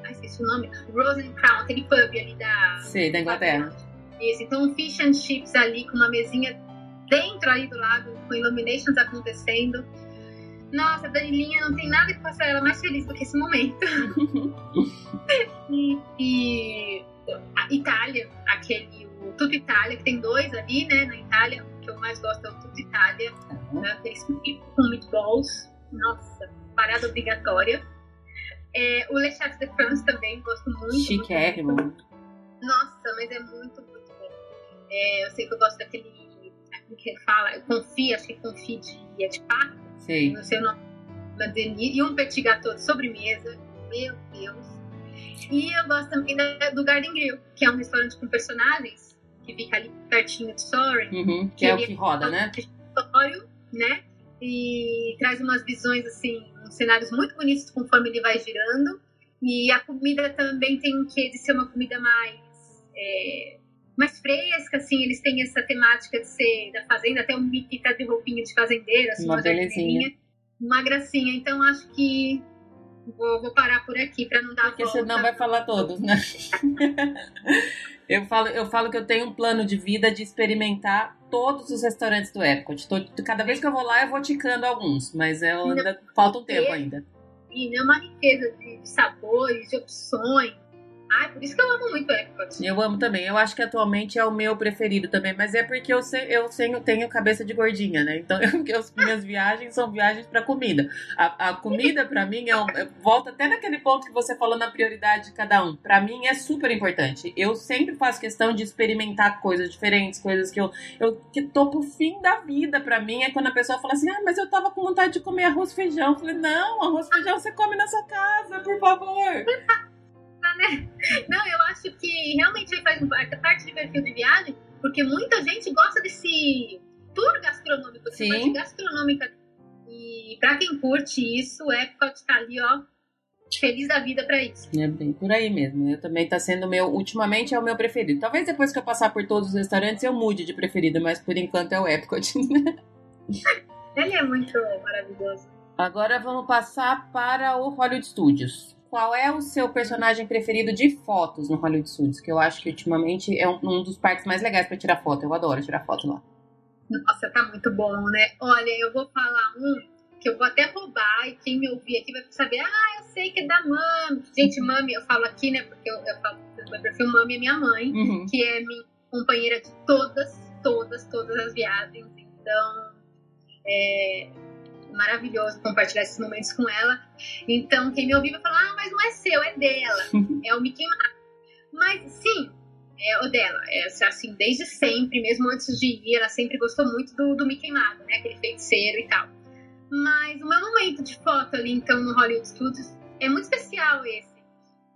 Ai, esqueci o nome. Rosen Crown, aquele pub ali da. Sim, da Inglaterra. Isso, então um fish and chips ali com uma mesinha dentro aí do lago, com illuminations acontecendo. Nossa, a Danilinha não tem nada que faça ela mais feliz do que esse momento. e, e, a Itália, aquele o Tudo Itália, que tem dois ali, né, na Itália. O que eu mais gosto é o Tudo Itália. Uhum. Né, aqueles com meatballs. Nossa, parada obrigatória. É, o Le Chef de France também, gosto muito. Chiquérrimo. Nossa, mas é muito, muito. É, eu sei que eu gosto daquele. Como que fala? Confie, acho que confie de, é de pato. Sim. Não sei o nome. E um petit gâteau de sobremesa. Meu Deus. E eu gosto também da, do Garden Grill, que é um restaurante com personagens, que fica ali pertinho de Soren. Uhum, que, que, é o que roda, né? né? E traz umas visões, assim, uns cenários muito bonitos conforme ele vai girando. E a comida também tem um quê de ser uma comida mais. É, mais fresca, assim, eles têm essa temática de ser da fazenda, até o Mickey tá de roupinha de fazendeira, assim, uma, uma belezinha. Uma gracinha, então acho que Vou, vou parar por aqui para não dar Porque volta. senão vai falar todos, né? eu, falo, eu falo que eu tenho um plano de vida de experimentar todos os restaurantes do Epcot. Tô, cada vez que eu vou lá, eu vou ticando alguns, mas eu ainda, falta um tempo ainda. E é uma riqueza de sabores, de opções. Ai, por isso que eu amo muito Epcot. Eu amo também. Eu acho que atualmente é o meu preferido também, mas é porque eu, sei, eu tenho, tenho cabeça de gordinha, né? Então, eu, minhas viagens são viagens para comida. A, a comida, para mim, é um, volta até naquele ponto que você falou na prioridade de cada um. Para mim, é super importante. Eu sempre faço questão de experimentar coisas diferentes, coisas que eu, eu que tô pro fim da vida. Para mim, é quando a pessoa fala assim: ah, mas eu tava com vontade de comer arroz e feijão. Eu falei: não, arroz e feijão você come na sua casa, por favor. né? Não, eu acho que realmente faz parte de perfil de viagem, porque muita gente gosta desse tour gastronômico, dessa parte gastronômica. E pra quem curte isso, é Epcot tá ali, ó, feliz da vida para isso. É bem por aí mesmo. Eu também tá sendo meu, ultimamente é o meu preferido. Talvez depois que eu passar por todos os restaurantes eu mude de preferido, mas por enquanto é o Epcot. Ele é muito maravilhoso. Agora vamos passar para o Hollywood Studios qual é o seu personagem preferido de fotos no Hollywood Studios? Que eu acho que ultimamente é um, um dos parques mais legais para tirar foto. Eu adoro tirar foto lá. Nossa, tá muito bom, né? Olha, eu vou falar um que eu vou até roubar e quem me ouvir aqui vai saber, ah, eu sei que é da Mami. Gente, Mami, eu falo aqui, né? Porque eu, eu falo, meu perfil Mami é minha mãe, uhum. que é minha companheira de todas, todas, todas as viagens. Então, é, maravilhoso compartilhar esses momentos com ela. Então, quem me ouvir vai falar, ah, mas não é seu, é dela. é o Mickey Mouse. Mas, sim, é o dela. É assim, desde sempre, mesmo antes de ir, ela sempre gostou muito do, do Mickey Mago, né? Aquele feiticeiro e tal. Mas o meu momento de foto ali, então, no Hollywood Studios, é muito especial esse,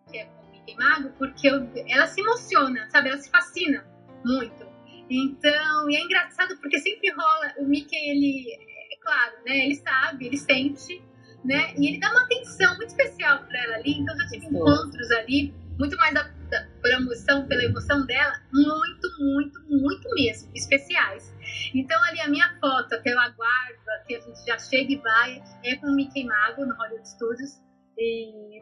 que é com o Mickey Mago, porque eu, ela se emociona, sabe? Ela se fascina muito. Então, e é engraçado porque sempre rola, o Mickey, ele claro, né? Ele sabe, ele sente, né? E ele dá uma atenção muito especial para ela ali. Então já tive encontros ali, muito mais da, da, pela emoção, pela emoção dela, muito, muito, muito mesmo, especiais. Então ali a minha foto, que eu aguardo, que a gente já chega e vai, é com o Mickey Mago no Hollywood Studios. E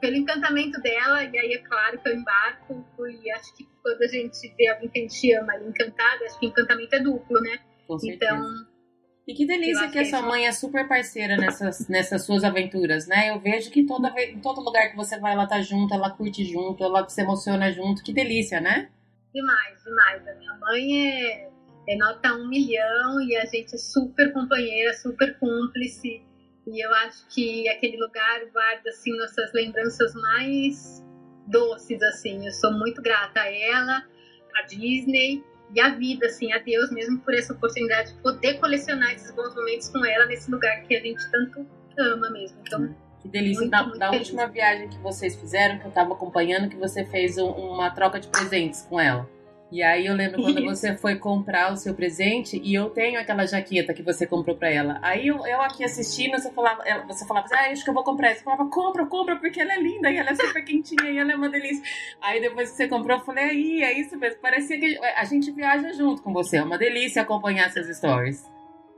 pelo encantamento dela, e aí é claro que eu embarco, e acho que quando a gente vê alguém que a gente ama ali encantada, acho que o encantamento é duplo, né? Com então, e que delícia que a sua mãe é super parceira nessas, nessas suas aventuras, né? Eu vejo que toda, em todo lugar que você vai, ela tá junto, ela curte junto, ela se emociona junto. Que delícia, né? Demais, demais. A minha mãe é, é nota um milhão e a gente é super companheira, super cúmplice. E eu acho que aquele lugar guarda, assim, nossas lembranças mais doces, assim. Eu sou muito grata a ela, a Disney e a vida, assim, a Deus mesmo por essa oportunidade de poder colecionar esses bons momentos com ela nesse lugar que a gente tanto ama mesmo. Então, que delícia. Muito, da, muito da última viagem que vocês fizeram, que eu estava acompanhando, que você fez um, uma troca de presentes com ela. E aí eu lembro quando você foi comprar o seu presente e eu tenho aquela jaqueta que você comprou para ela. Aí eu, eu, aqui assistindo, você falava, você falava assim, ah, acho que eu vou comprar. Você falava, compra, compra, porque ela é linda e ela é super quentinha e ela é uma delícia. Aí depois que você comprou, eu falei, aí, é isso mesmo. Parecia que a gente viaja junto com você. É uma delícia acompanhar essas stories.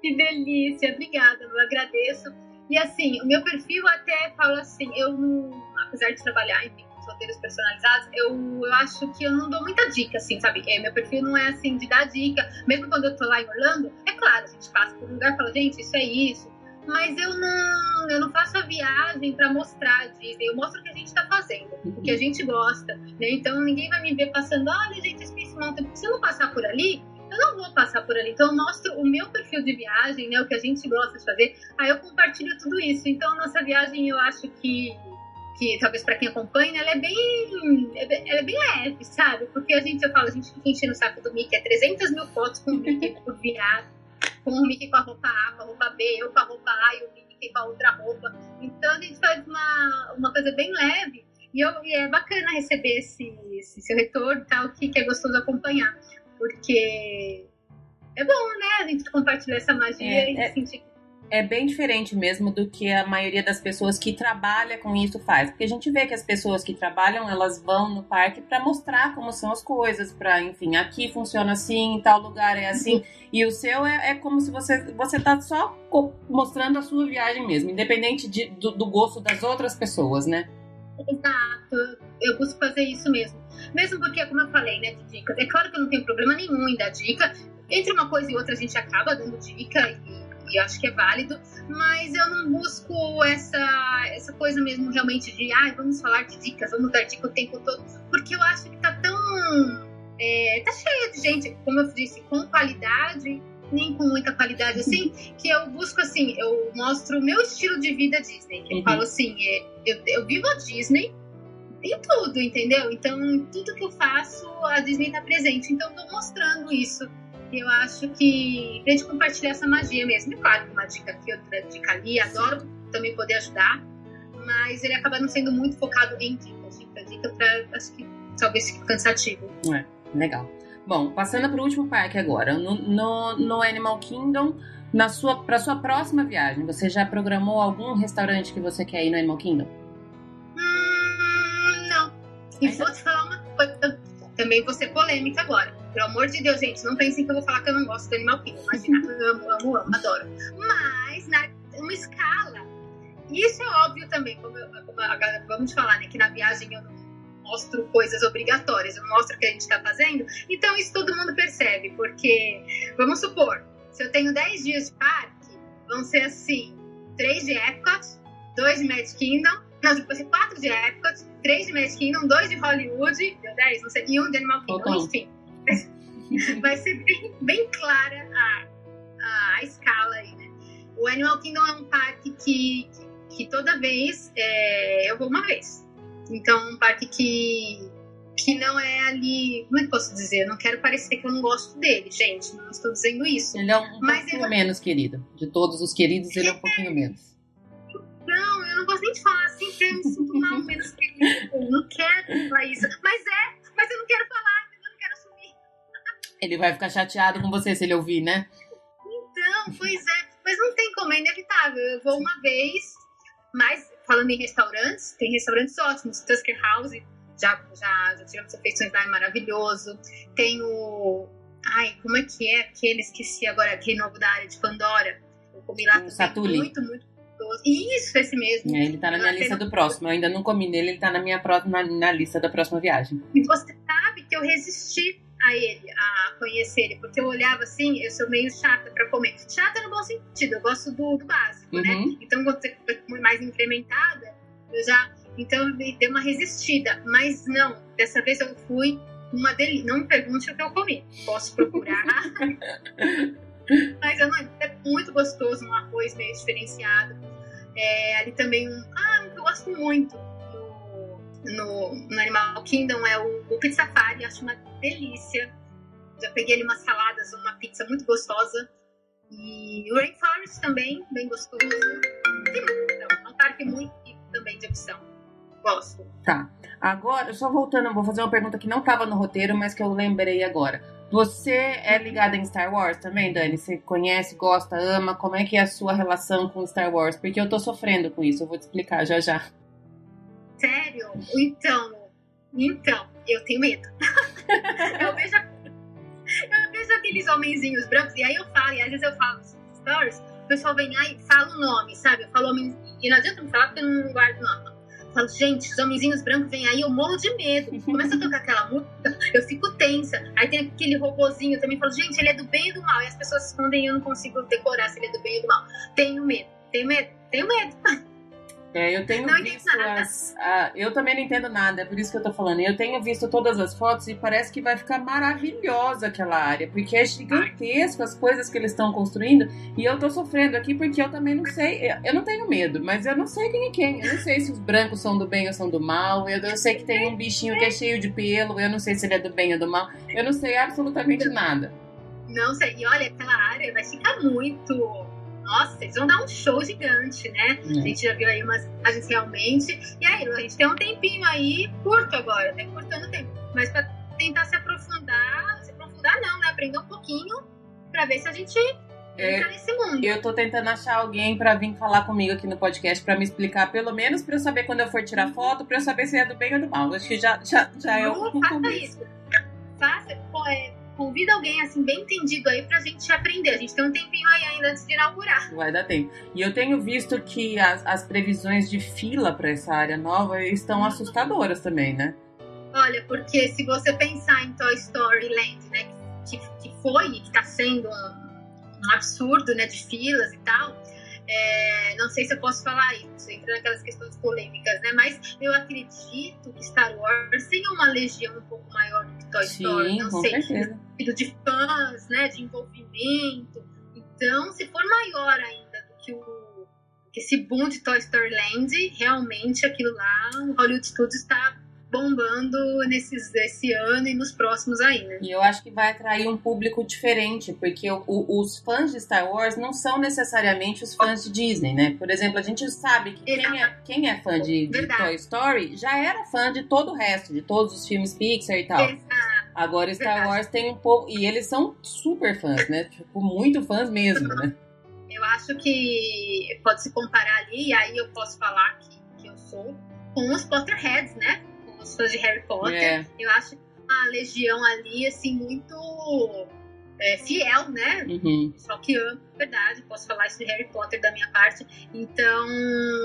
Que delícia, obrigada, eu agradeço. E assim, o meu perfil até fala assim, eu não, apesar de trabalhar, enfim, roteiros personalizados, eu, eu acho que eu não dou muita dica, assim, sabe? É, meu perfil não é assim de dar dica. Mesmo quando eu tô lá em Orlando, é claro, a gente passa por um lugar e fala, gente, isso é isso. Mas eu não, eu não faço a viagem para mostrar a Disney. Eu mostro o que a gente tá fazendo, o que a gente gosta, né? Então ninguém vai me ver passando, olha, gente, um tempo. Se eu não passar por ali, eu não vou passar por ali. Então, eu mostro o meu perfil de viagem, né? O que a gente gosta de fazer. Aí eu compartilho tudo isso. Então, nossa viagem, eu acho que, que talvez para quem acompanha, ela é bem, ela é bem leve, sabe? Porque a gente, eu falo, a gente fica enchendo o saco do Mickey. É 300 mil fotos com o Mickey por viagem. Com o Mickey com a roupa A, com a roupa B, eu com a roupa A e o Mickey com a outra roupa. Então, a gente faz uma, uma coisa bem leve. E, eu, e é bacana receber esse, esse seu retorno e tal, que, que é gostoso acompanhar porque é bom, né? A gente compartilhar essa magia é, e é, sentir. É bem diferente mesmo do que a maioria das pessoas que trabalha com isso faz. Porque a gente vê que as pessoas que trabalham, elas vão no parque para mostrar como são as coisas, para, enfim, aqui funciona assim, em tal lugar é assim. Uhum. E o seu é, é, como se você você tá só mostrando a sua viagem mesmo, independente de, do, do gosto das outras pessoas, né? Exato. Eu busco fazer isso mesmo. Mesmo porque, como eu falei, né, de dicas, é claro que eu não tenho problema nenhum em dar dica. Entre uma coisa e outra a gente acaba dando dica e, e acho que é válido, mas eu não busco essa, essa coisa mesmo realmente de, ah, vamos falar de dicas, vamos dar dica o tempo todo, porque eu acho que tá tão. É, tá cheio de gente, como eu disse, com qualidade nem com muita qualidade assim, que eu busco assim, eu mostro o meu estilo de vida Disney. Que uhum. Eu falo assim, é, eu, eu vivo a Disney em tudo, entendeu? Então, tudo que eu faço, a Disney tá presente. Então, eu tô mostrando isso. Eu acho que pra gente compartilhar essa magia mesmo. É claro, uma dica aqui, outra dica ali, adoro também poder ajudar, mas ele acaba não sendo muito focado em dicas, dica, dica pra, acho que talvez fique cansativo. É, legal. Bom, passando para o último parque agora, no, no, no Animal Kingdom, na sua, para sua próxima viagem, você já programou algum restaurante que você quer ir no Animal Kingdom? Hum, não. E vou te falar uma coisa, também vou ser polêmica agora. Pelo amor de Deus, gente, não pensem que eu vou falar que eu não gosto do Animal Kingdom. Imagina, eu amo, amo, amo, adoro. Mas, na uma escala, isso é óbvio também, como, eu, como a, vamos falar, né, que na viagem eu não mostro coisas obrigatórias, eu mostro o que a gente está fazendo. Então, isso todo mundo percebe, porque, vamos supor, se eu tenho 10 dias de parque, vão ser assim: 3 de Epcot, 2 de Magic Kingdom, não, depois ser 4 de Epcot, 3 de Magic Kingdom, 2 de Hollywood, deu 10, não sei, e 1 de Animal Kingdom, enfim. Vai ser bem, bem clara a, a, a, escala aí, né? O Animal Kingdom é um parque que, que toda vez é, eu vou uma vez. Então, um parque que, que não é ali. Como é que posso dizer? Eu não quero parecer que eu não gosto dele, gente. Não estou dizendo isso. Ele é um, Mas pouquinho ele... menos querido. De todos os queridos, ele é um pouquinho menos. Não, eu não gosto nem de falar assim, porque eu me sinto mal menos querido. Eu não quero falar isso. Mas é, mas eu não quero falar, Ele vai ficar chateado com você se ele ouvir, né? Então, pois é. Mas não tem como, é inevitável. Eu vou uma vez, mas falando em restaurantes, tem restaurantes ótimos. Tusker House, já, já, já tivemos refeições lá, é maravilhoso. Tem o. Ai, como é que é aquele? Esqueci agora, aquele novo da área de Pandora. Eu comi lá o Satuli. muito, muito gostoso. Isso, esse mesmo. É, ele tá na minha lista do próximo. Eu ainda não comi nele, ele tá na minha próxima, na, na lista da próxima viagem. E você sabe que eu resisti a ele, a conhecer ele, porque eu olhava assim, eu sou meio chata para comer. Chata no bom sentido, eu gosto do, do básico, né? uhum. né? Então, quando você foi mais incrementada, eu já. Então, eu dei uma resistida, mas não, dessa vez eu fui uma delícia. Não me pergunte o que eu comi, posso procurar. mas eu não, é muito gostoso, um arroz meio diferenciado. É, ali também um. Ah, eu gosto muito no, no Animal Kingdom é o, o Pizza Safari, acho uma delícia. Já peguei ali umas saladas, uma pizza muito gostosa. E o Rainforest também, bem gostoso. Muito, é um parque muito também de opção. Gosto. Tá. Agora, só voltando, vou fazer uma pergunta que não estava no roteiro, mas que eu lembrei agora. Você é ligada em Star Wars também, Dani? Você conhece, gosta, ama? Como é que é a sua relação com Star Wars? Porque eu tô sofrendo com isso, eu vou te explicar já já. Sério? Então, então, eu tenho medo. eu, vejo, eu vejo aqueles homenzinhos brancos, e aí eu falo, e às vezes eu falo stories, o pessoal vem aí e fala o nome, sabe? Eu falo homem, e não adianta me falar porque eu não guardo nome. Eu falo, gente, os homenzinhos brancos vêm aí, eu morro de medo. Começa a tocar aquela música, eu fico tensa. Aí tem aquele robozinho também, falo, gente, ele é do bem e do mal. E as pessoas respondem e eu não consigo decorar se ele é do bem e do mal. Tenho medo, tenho medo, tenho medo. É, eu tenho Não visto as. a- eu também não entendo nada, é por isso que eu tô falando. Eu tenho visto todas as fotos e parece que vai ficar maravilhosa aquela área, porque é gigantesco as coisas que eles estão construindo. E eu tô sofrendo aqui porque eu também não sei. Eu não tenho medo, mas eu não sei quem é quem. Eu não sei se os brancos são do bem ou são do mal. Eu, eu sei que tem um bichinho que é cheio de pelo. Eu não sei se ele é do bem ou do mal. Eu não sei absolutamente nada. Não sei. E olha, aquela área vai ficar muito. Nossa, eles vão dar um show gigante, né? A gente já viu aí umas imagens realmente. E aí, a gente tem um tempinho aí, curto agora, tá encurtando o tempo. Mas pra tentar se aprofundar, se aprofundar não, né? Aprender um pouquinho pra ver se a gente É, entra nesse mundo. Eu tô tentando achar alguém pra vir falar comigo aqui no podcast pra me explicar, pelo menos pra eu saber quando eu for tirar foto, pra eu saber se é do bem ou do mal. Acho que já, já, já é Não o faça começo. isso. Faça, pô, é, convida alguém assim, bem entendido aí pra gente aprender. A gente tem um tempinho aí ainda antes de inaugurar. Vai dar tempo. E eu tenho visto que as, as previsões de fila pra essa área nova estão assustadoras também, né? Olha, porque se você pensar em Toy Story Land, né, que, que foi e que tá sendo um, um absurdo, né, de filas e tal, é, não sei se eu posso falar isso, entra naquelas questões polêmicas, né, mas eu acredito que Star Wars tenha uma legião um pouco maior do Toy Story, Sim, não com sei, certeza. de fãs, né, de envolvimento. Então, se for maior ainda do que o que esse boom de Toy Story Land, realmente aquilo lá, o Hollywood Studios está bombando nesses esse ano e nos próximos aí, né? E eu acho que vai atrair um público diferente, porque o- o- os fãs de Star Wars não são necessariamente os fãs de Disney, né? Por exemplo, a gente sabe que quem é, quem é fã de, de. Toy Story já era fã de todo o resto, de todos os filmes Pixar e tal. Exato. Agora Star. Wars tem um pouco. E eles são super fãs, né? Tipo, muito fãs mesmo, né? Eu acho que pode se comparar ali, e aí eu posso falar que, que eu sou com os Potterheads, né? Com os fãs de Harry Potter. É. Eu acho uma legião ali, assim, muito é, fiel, né? Uhum. pessoal que ama, verdade, posso falar isso de Harry Potter da minha parte. Então,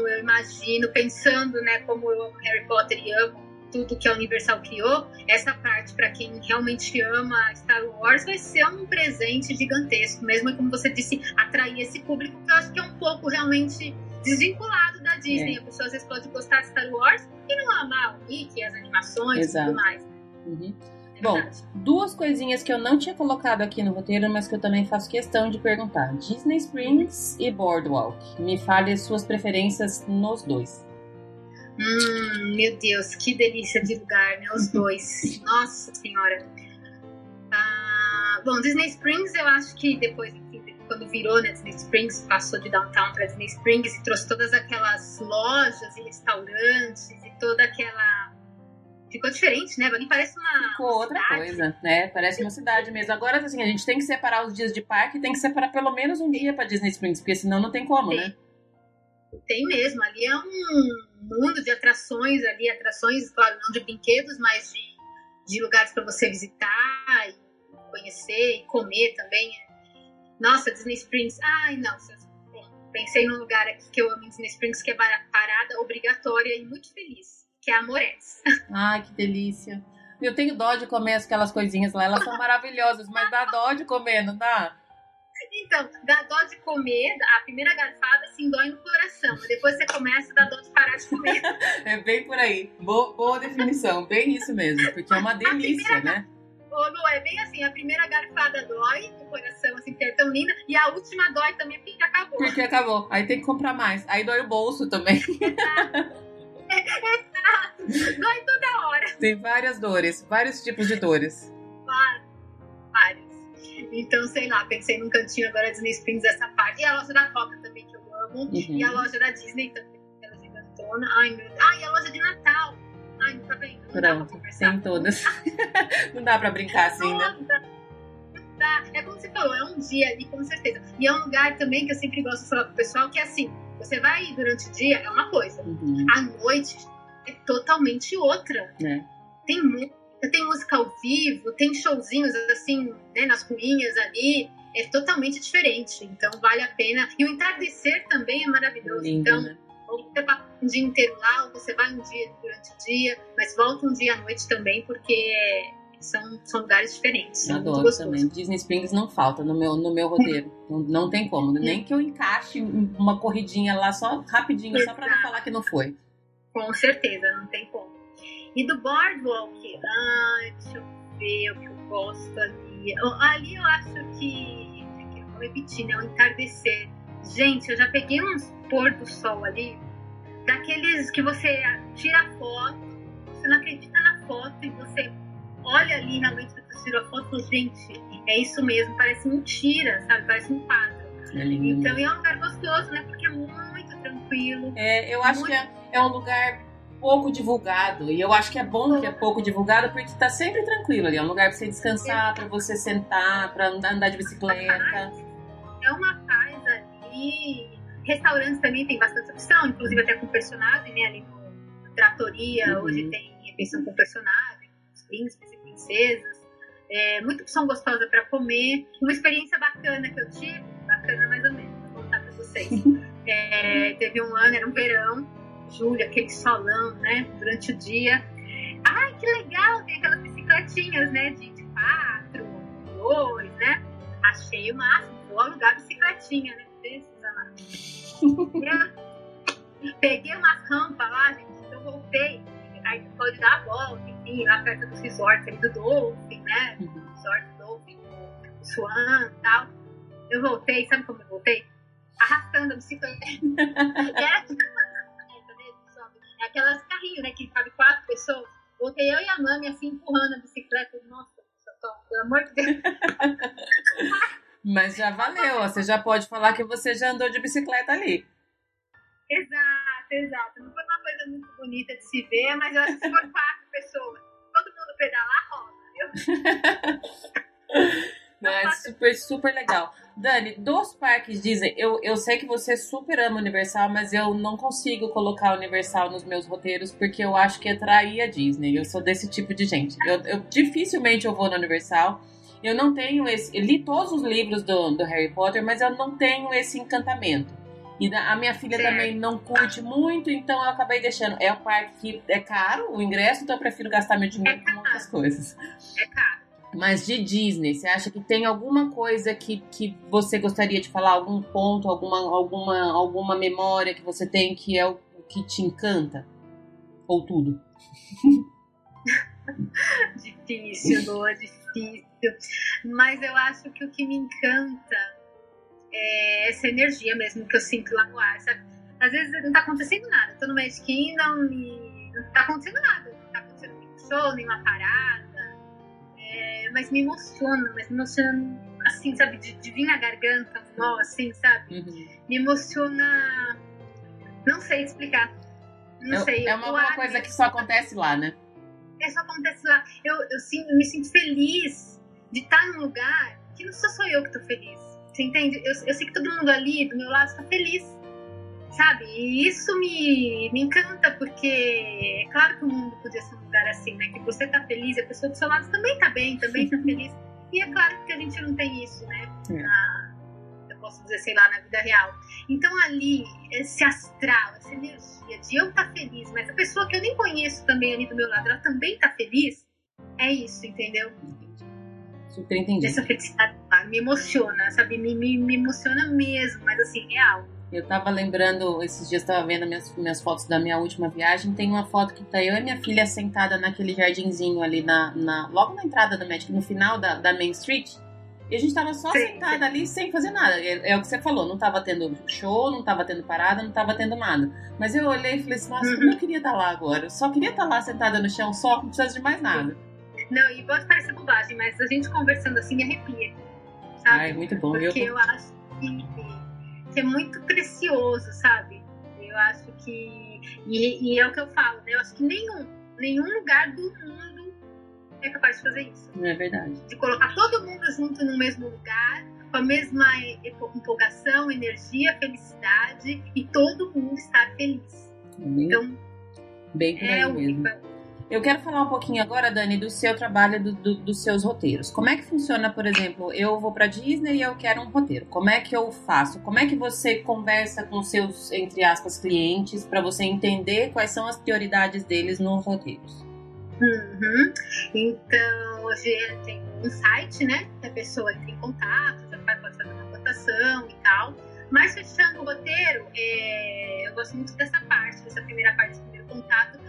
eu imagino, pensando, né, como eu amo Harry Potter e amo tudo que a Universal criou, essa parte, para quem realmente ama Star Wars, vai ser um presente gigantesco, mesmo como você disse, atrair esse público que eu acho que é um pouco realmente desvinculado da Disney. É. A pessoa às vezes pode gostar de Star Wars e não amar o Mickey, as animações e Exato. tudo mais. Uhum. É Bom. Duas coisinhas que eu não tinha colocado aqui no roteiro, mas que eu também faço questão de perguntar: Disney Springs e Boardwalk. Me fale as suas preferências nos dois. Hum, meu Deus, que delícia de lugar, né? Os dois. Nossa Senhora. Ah, bom, Disney Springs, eu acho que depois, quando virou, né, Disney Springs, passou de downtown para Disney Springs e trouxe todas aquelas lojas e restaurantes e toda aquela. Ficou diferente, né? Ali parece uma. Ficou uma outra cidade. coisa, né? Parece uma cidade mesmo. Agora, assim, a gente tem que separar os dias de parque, tem que separar pelo menos um dia pra Disney Springs, porque senão não tem como, né? Tem mesmo, ali é um mundo de atrações ali, atrações, claro, não de brinquedos, mas de, de lugares para você visitar e conhecer e comer também. Nossa, Disney Springs, ai não, pensei num lugar aqui que eu amo em Disney Springs, que é parada obrigatória e muito feliz, que é Amores. Ai, que delícia. Eu tenho dó de comer aquelas coisinhas lá, elas são maravilhosas, mas dá dó de comer, não dá? Então, dá dó de comer, a primeira garfada assim dói no coração, depois você começa, dá dó de parar de comer. É bem por aí. Boa, boa definição, bem isso mesmo, porque é uma delícia, né? Ô, Lu, é bem assim, a primeira garfada dói no coração, assim, porque é tão linda, e a última dói também porque acabou. Porque acabou. Aí tem que comprar mais. Aí dói o bolso também. Dói toda hora, Tem várias dores, vários tipos de dores. vários. Então, sei lá, pensei num cantinho agora Disney Springs, essa parte. E a loja da Coca também, que eu amo. Uhum. E a loja da Disney também, aquela gigantona. Ai, meu Deus. Ah, e a loja de Natal. Ai, não tá vendo? Não dá pra Pronto, conversar. tem todas. não dá pra brincar assim, né? Nossa, Tá, é como você falou, é um dia ali, com certeza. E é um lugar também que eu sempre gosto de falar pro pessoal que é assim, você vai durante o dia, é uma coisa. Uhum. À noite é totalmente outra. É. Tem música, tem música ao vivo, tem showzinhos assim, né, nas ruínas ali. É totalmente diferente. Então vale a pena. E o entardecer também é maravilhoso. Lindo, então, né? ou você passa um dia inteiro lá, ou você vai um dia durante o dia, mas volta um dia à noite também, porque São, são lugares diferentes. São Adoro também. Disney Springs não falta no meu, no meu roteiro. não, não tem como. Nem que eu encaixe uma corridinha lá só rapidinho, Exato. só pra não falar que não foi. Com certeza, não tem como. E do Boardwalk, ah, deixa eu ver o que eu gosto ali. Ali eu acho que, vou repetir, né? O entardecer. Gente, eu já peguei uns pôr do sol ali, daqueles que você tira foto, você não acredita na foto e você olha ali realmente que você tirou a foto, gente, é isso mesmo, parece mentira, sabe? Parece um quadro. É lindo, então é um lugar gostoso, né? Porque é muito tranquilo. É, eu acho muito... que é, é um lugar pouco divulgado. E eu acho que é bom que é pouco divulgado porque tá sempre tranquilo ali. É um lugar pra você descansar, para você sentar, para andar de bicicleta. É uma paz ali. Restaurantes também tem bastante opção, inclusive até com personagem, né? Ali no Tratoria, uhum. hoje tem refeição com personagem, os príncipes e princesas. É, muita opção gostosa para comer. Uma experiência bacana que eu tive, bacana mais ou menos, vou contar para vocês. É, teve um ano, era um verão, julho, aquele solão, né? Durante o dia. Ai, que legal! Tem aquelas bicicletinhas, né? De, de quatro, dois, né? Achei o máximo. Vou alugar bicicletinha, né? Amados. Peguei umas rampas lá, gente. Então voltei. Aí pode dar a volta, enfim, lá perto dos resorts ali do Dolphin, né? Uhum. Resort do Dolphin, do Swan e tal. Eu voltei, sabe como eu voltei? Arrastando a bicicleta. aquelas carrinhos, né? Que cabe quatro pessoas. Voltei eu e a mãe assim empurrando a bicicleta. Nossa, pelo amor de Deus. Mas já valeu, você já pode falar que você já andou de bicicleta ali. Exato, exato. Não foi uma coisa muito bonita de se ver, mas eu acho que se for quatro pessoas, todo mundo pedalar, rola, viu? É super, super legal. Dani, dos parques Disney, eu, eu sei que você super ama Universal, mas eu não consigo colocar Universal nos meus roteiros porque eu acho que atraía a Disney. Eu sou desse tipo de gente. Eu, eu dificilmente eu vou no Universal. Eu não tenho esse. Eu li todos os livros do, do Harry Potter, mas eu não tenho esse encantamento. E a minha filha também não curte muito, então eu acabei deixando. É o parque que é caro o ingresso, então eu prefiro gastar meu dinheiro é com outras coisas. É caro. Mas de Disney, você acha que tem alguma coisa que, que você gostaria de falar, algum ponto, alguma, alguma, alguma memória que você tem que é o que te encanta? Ou tudo? difícil, Noah, difícil. Mas eu acho que o que me encanta é essa energia mesmo que eu sinto lá no ar, sabe? Às vezes não tá acontecendo nada. tô no Magic Kingdom e não tá acontecendo nada. Não tá acontecendo nenhum show, nenhuma parada mas me emociona, mas me emociona assim, sabe, de, de vir na garganta, mal, assim, sabe? Uhum. Me emociona. Não sei explicar. Não é, sei. É uma, uma coisa que só acontece lá, né? É, só acontece lá. Eu, eu, eu me sinto feliz de estar num lugar que não sou só eu que tô feliz. Você entende? Eu, eu sei que todo mundo ali do meu lado está feliz sabe? E isso me, me encanta, porque é claro que o mundo podia ser um lugar assim, né? Que você tá feliz a pessoa do seu lado também tá bem, também tá feliz. E é claro que a gente não tem isso, né? É. Na, eu posso dizer, sei lá, na vida real. Então ali, esse astral, essa energia de eu estar tá feliz, mas a pessoa que eu nem conheço também ali do meu lado, ela também tá feliz, é isso, entendeu? Super entendi. Essa felicidade me emociona, sabe? Me, me, me emociona mesmo, mas assim, real. Eu tava lembrando, esses dias tava vendo minhas, minhas fotos da minha última viagem. Tem uma foto que tá eu e minha filha sentada naquele jardinzinho ali na, na logo na entrada do Magic, no final da, da Main Street. E a gente tava só sim, sentada sim. ali sem fazer nada. É, é, o que você falou, não tava tendo show, não tava tendo parada, não tava tendo nada. Mas eu olhei e falei assim, nossa, uhum. eu queria estar tá lá agora. Eu só queria estar tá lá sentada no chão, só, não precisa de mais nada. Não, e pode parecer bobagem, mas a gente conversando assim arrepia. Sabe? Ai, muito bom. Porque eu, eu acho que que é muito precioso, sabe? Eu acho que. E, e, é o que eu falo, né? Eu acho que nenhum, nenhum lugar do mundo é capaz de fazer isso. É verdade. De colocar todo mundo junto no mesmo lugar, com a mesma empolgação, energia, felicidade e todo mundo estar feliz. Bem, então, bem por é mesmo. Eu quero falar um pouquinho agora, Dani, do seu trabalho, do, do, dos seus roteiros. Como é que funciona, por exemplo, eu vou para Disney e eu quero um roteiro. Como é que eu faço? Como é que você conversa com seus, entre aspas, clientes para você entender quais são as prioridades deles nos roteiros? Uhum. Então, hoje tem um site, né? Que a pessoa entra em contato, já pode fazer uma votação e tal. Mas fechando o roteiro, é, eu gosto muito dessa parte, dessa primeira parte, do primeiro contato,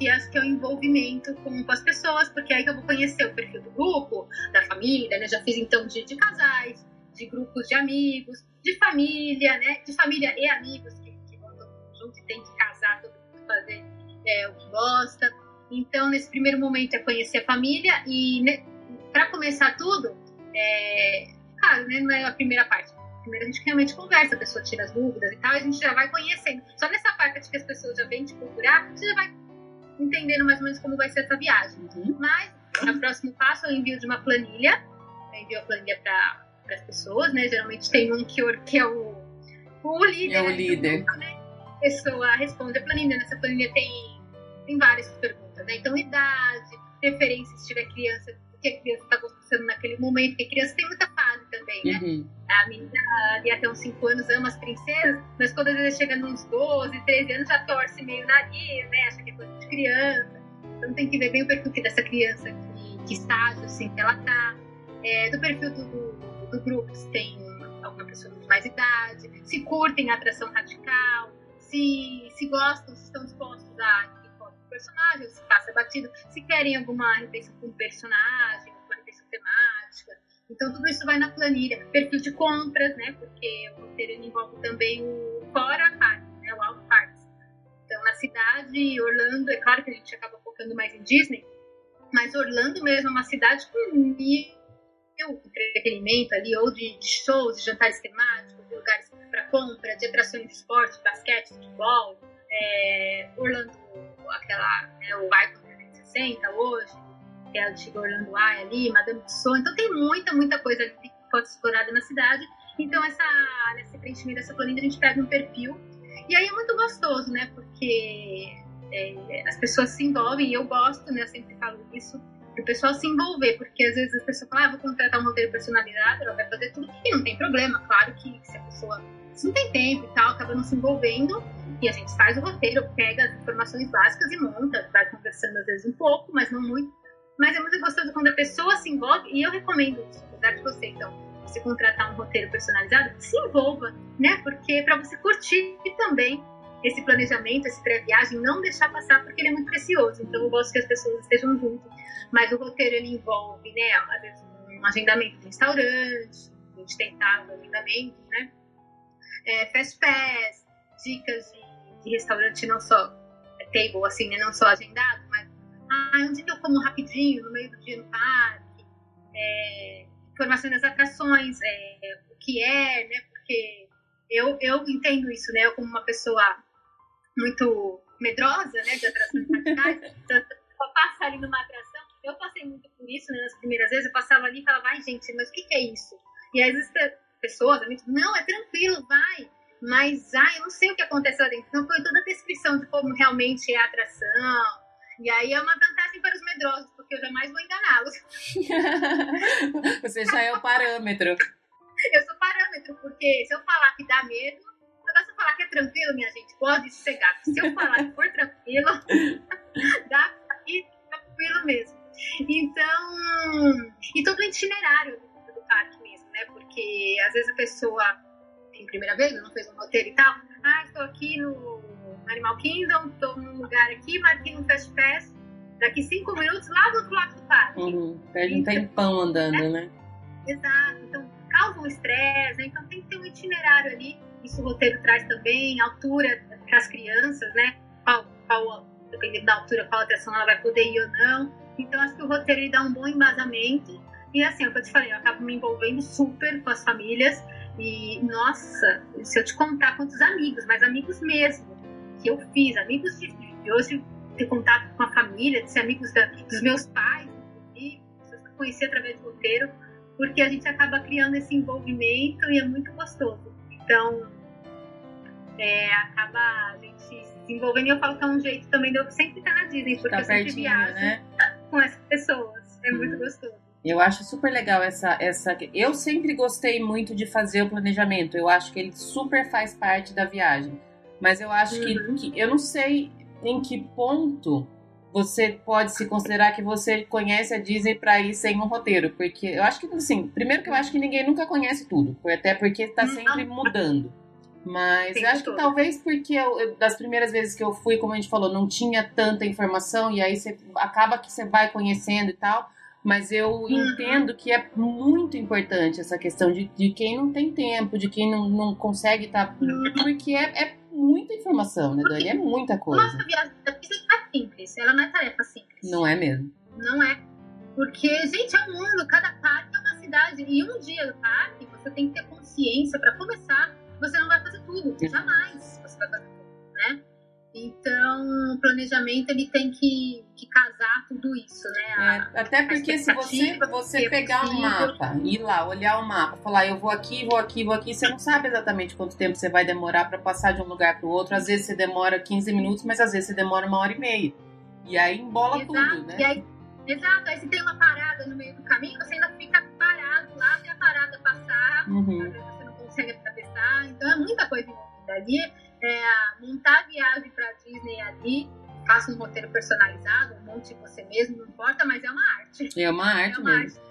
que é o envolvimento com, com, as pessoas, porque é aí que eu vou conhecer o perfil do grupo, da família, né? Já fiz então de, de casais, de grupos de amigos, de família, né? De família e amigos que, que vão junto e tem que casar, todo mundo fazer é, o que gosta. Então, nesse primeiro momento é conhecer a família e né, para começar tudo, é, claro, né, não é a primeira parte. Primeiro a gente realmente conversa, a pessoa tira as dúvidas e tal, a gente já vai conhecendo. Só nessa parte que as pessoas já vêm te procurar, você já vai entendendo mais ou menos como vai ser essa viagem. Uhum. Mas, no próximo passo, eu envio de uma planilha, eu envio a planilha para as pessoas, né? Geralmente tem um que, que é o, o líder. É o líder. Grupo, né? A pessoa responde a planilha, nessa planilha tem, tem várias perguntas, né? Então, idade, preferência se tiver criança, que a criança está gostando naquele momento, porque a criança tem muita fase também, né? Uhum. A menina ali até uns 5 anos ama as princesas, mas quando às vezes chega nos 12, 13 anos já torce meio o nariz, né? Acha que é coisa de criança. Então tem que ver bem o perfil dessa criança, que, que estágio assim, que ela tá. É, do perfil do, do, do grupo, se tem alguma pessoa de mais idade, se curtem a atração radical, se, se gostam, se estão dispostos a personagem, se passa batido, se querem alguma refeição com personagem, alguma refeição temática. Então tudo isso vai na planilha. Perfil de compras, né? Porque o roteiro envolve também o fora parque, né? O alto parque. Então na cidade, Orlando, é claro que a gente acaba focando mais em Disney, mas Orlando mesmo é uma cidade com nível entretenimento ali, ou de, de shows, de jantares temáticos, de lugares para compra, de atrações de esporte, basquete, futebol. É, Orlando aquela, né, o Icon 360 hoje, que é a antiga Orlando Eye ali, Madame Tussauds. Então tem muita, muita coisa que pode ser explorada na cidade. Então essa, nesse preenchimento dessa planilha a gente pega um perfil. E aí é muito gostoso, né? Porque é, as pessoas se envolvem, e eu gosto, né? Eu sempre falo isso, o pessoal se envolver, porque às vezes as pessoas falam, ah, vou contratar um roteiro personalizado, ela vai fazer tudo, e não tem problema, claro que se a pessoa não tem tempo e tal, acaba não se envolvendo, e a gente faz o roteiro, pega as informações básicas e monta, vai conversando às vezes um pouco, mas não muito. Mas é muito gostoso quando a pessoa se envolve, e eu recomendo isso, apesar de você, então, você contratar um roteiro personalizado, se envolva, né? Porque para você curtir também esse planejamento, esse pré-viagem, não deixar passar, porque ele é muito precioso. Então, eu gosto que as pessoas estejam juntas. Mas o roteiro, ele envolve, né? Às vezes, um agendamento de restaurante, a gente tentar o agendamento, né? É, fast pass, dicas de de restaurante não só table, assim, né? Não só agendado, mas ah, onde que eu como rapidinho, no meio do dia no parque, é, informações das atrações, é, o que é, né? Porque eu, eu entendo isso, né? Eu como uma pessoa muito medrosa, né? De atrações radicais, então, passo ali numa atração, eu passei muito por isso, né? Nas primeiras vezes, eu passava ali e falava, ai gente, mas o que, que é isso? E às vezes pessoas, amigos, não, é tranquilo, vai mas, ah, eu não sei o que acontece lá dentro. Então, foi toda a descrição de como realmente é a atração. E aí é uma vantagem para os medrosos, porque eu jamais vou enganá-los. Você já é o parâmetro. eu sou parâmetro, porque se eu falar que dá medo, agora se eu falar que é tranquilo, minha gente, pode sossegar. Se eu falar que for tranquilo, dá aqui tranquilo mesmo. Então, e todo o itinerário do parque mesmo, né? Porque às vezes a pessoa em primeira vez, não fez um roteiro e tal. Ah, estou aqui no Animal Kingdom, estou num lugar aqui, marquei um Fast Pass. Daqui cinco minutos, lá do outro lado do parque. Uhum. Perde um então, tempão andando, né? né? Exato. Então, causa um estresse, né? Então tem que ter um itinerário ali. Isso o roteiro traz também, altura para as crianças, né? Qual, qual, dependendo da altura, qual atração ela vai poder ir ou não. Então, acho que o roteiro ele dá um bom embasamento. E assim, é o que eu te falei, eu acabo me envolvendo super com as famílias. E, nossa, se eu te contar quantos amigos, mas amigos mesmo, que eu fiz, amigos de, de hoje ter contato com a família, de ser amigos da, dos meus pais, e pessoas que eu conheci através do roteiro, porque a gente acaba criando esse envolvimento e é muito gostoso. Então, é, acaba a gente se envolvendo e eu falo que é um jeito também de eu sempre estar na Disney, porque tá eu sempre viajo né? com essas pessoas. É muito gostoso. Eu acho super legal essa, essa. Eu sempre gostei muito de fazer o planejamento. Eu acho que ele super faz parte da viagem. Mas eu acho uhum. que, que, Eu não sei em que ponto você pode se considerar que você conhece a Disney para ir sem um roteiro, porque eu acho que assim, primeiro que eu acho que ninguém nunca conhece tudo, até porque está sempre mudando. Mas Sim, acho que talvez porque eu, das primeiras vezes que eu fui, como a gente falou, não tinha tanta informação e aí você acaba que você vai conhecendo e tal. Mas eu uhum. entendo que é muito importante essa questão de, de quem não tem tempo, de quem não, não consegue estar. Tá, uhum. Porque é, é, muita informação, né, Dani? É muita coisa. Uma viagem da Disney é simples, ela não é tarefa simples. Não é mesmo. Não é. Porque, gente, é um mundo, cada parque é uma cidade. E um dia do parque, você tem que ter consciência para começar você não vai fazer tudo, jamais você vai fazer tudo, né? Então, o planejamento ele tem que, que casar tudo isso, né? É, até porque se você, você pegar um mapa, ir lá, olhar o mapa, falar eu vou aqui, vou aqui, vou aqui, você não sabe exatamente quanto tempo você vai demorar para passar de um lugar para o outro. Às vezes você demora 15 minutos, mas às vezes você demora uma hora e meia. E aí embola exato, tudo, né? Aí, exato, aí se tem uma parada no meio do caminho, você ainda fica parado lá até a parada passar. Uhum consegue atravessar. Então é muita coisa envolvida ali. É, montar a viagem para Disney ali, faça um roteiro personalizado, monte você mesmo, não importa, mas é uma arte. É uma arte é uma mesmo. Arte.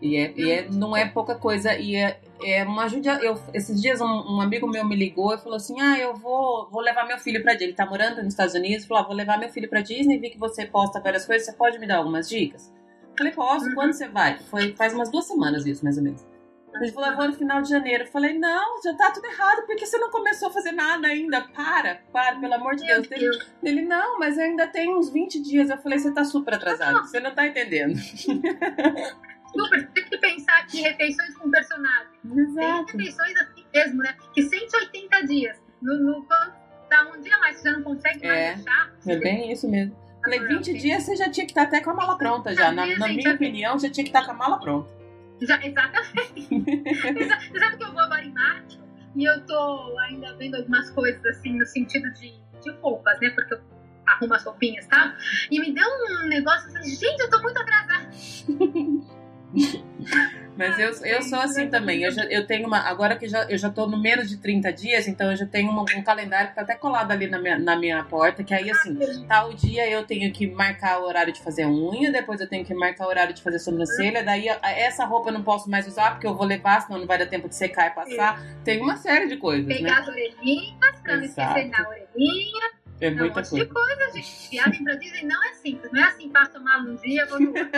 E, é, e é, não é pouca coisa, e é, é uma ajuda. Eu, esses dias um, um, amigo meu me ligou e falou assim: Ah, eu vou, vou levar meu filho pra Disney. Ele tá morando nos Estados Unidos, falou: ah, vou levar meu filho pra Disney, vi que você posta várias coisas, você pode me dar algumas dicas? Eu falei, posso, uhum. quando você vai? Foi faz umas duas semanas isso, mais ou menos. Ele falou, vou no final de janeiro. Eu falei, não, já tá tudo errado, porque você não começou a fazer nada ainda. Para, para, pelo amor de Deus. Ele, ele, não, mas ainda tem uns 20 dias. Eu falei, você tá super atrasado, você não tá entendendo. Super, tem que pensar que refeições com personagem. Exato. Tem refeições assim mesmo, né? Que 180 dias. No, no, tá um dia mais, você já não consegue mais é, deixar. É bem isso mesmo. Falei, 20 dias você já tinha que estar até com a mala pronta já. Na, na minha opinião, já tinha que estar com a mala pronta. Já, exatamente. Você sabe que eu vou agora em março e eu tô ainda vendo algumas coisas assim no sentido de, de roupas, né? Porque eu arrumo as roupinhas, tá? E me deu um negócio assim, gente, eu tô muito atrasada. Mas eu, eu sou assim também. Eu, já, eu tenho uma. Agora que já, eu já tô no menos de 30 dias, então eu já tenho uma, um calendário que tá até colado ali na minha, na minha porta, que aí assim, tal dia eu tenho que marcar o horário de fazer unha, depois eu tenho que marcar o horário de fazer sobrancelha, daí essa roupa eu não posso mais usar porque eu vou levar, senão não vai dar tempo de secar e passar. Tem uma série de coisas. Pegar né? as orelhinhas pra não esquecer na orelhinha é muita coisa. de coisa, gente. Viagem pra Disney não é simples. Não é assim, passo mal um dia, vou no outro.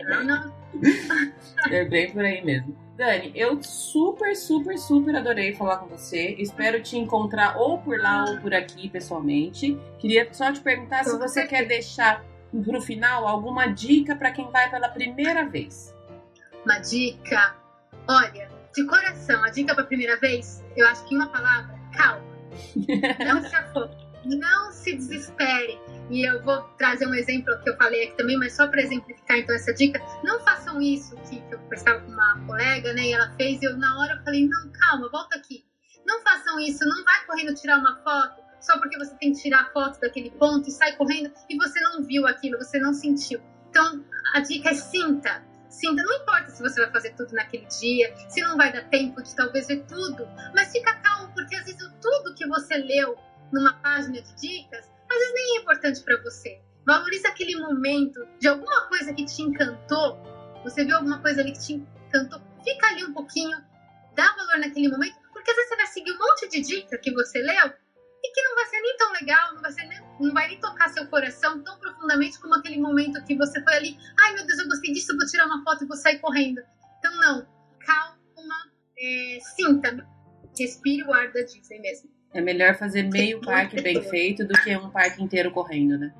Não, não. É bem por aí mesmo. Dani, eu super, super, super adorei falar com você. Espero te encontrar ou por lá ou por aqui pessoalmente. Queria só te perguntar se você quer deixar pro final alguma dica para quem vai pela primeira vez. Uma dica? Olha, de coração, a dica pra primeira vez, eu acho que uma palavra, calma. Não se afogue não se desespere. E eu vou trazer um exemplo que eu falei aqui também, mas só para exemplificar então essa dica. Não façam isso que, eu conversava com uma colega, né? E ela fez, e eu na hora eu falei, não, calma, volta aqui. Não façam isso, não vai correndo tirar uma foto só porque você tem que tirar foto daquele ponto e sai correndo e você não viu aquilo, você não sentiu. Então, a dica é sinta. Sinta, não importa se você vai fazer tudo naquele dia, se não vai dar tempo de talvez ver tudo, mas fica calmo, porque às vezes tudo que você leu numa página de dicas, às vezes nem é importante para você. Valorize aquele momento de alguma coisa que te encantou. Você viu alguma coisa ali que te encantou, fica ali um pouquinho, dá valor naquele momento, porque às vezes você vai seguir um monte de dica que você leu e que não vai ser nem tão legal, não vai, ser nem, não vai nem tocar seu coração tão profundamente como aquele momento que você foi ali, ai meu Deus, eu gostei disso, vou tirar uma foto e vou sair correndo. Então não, calma, é, sinta, respire o ar da Disney mesmo. É melhor fazer meio parque bem feito do que um parque inteiro correndo, né?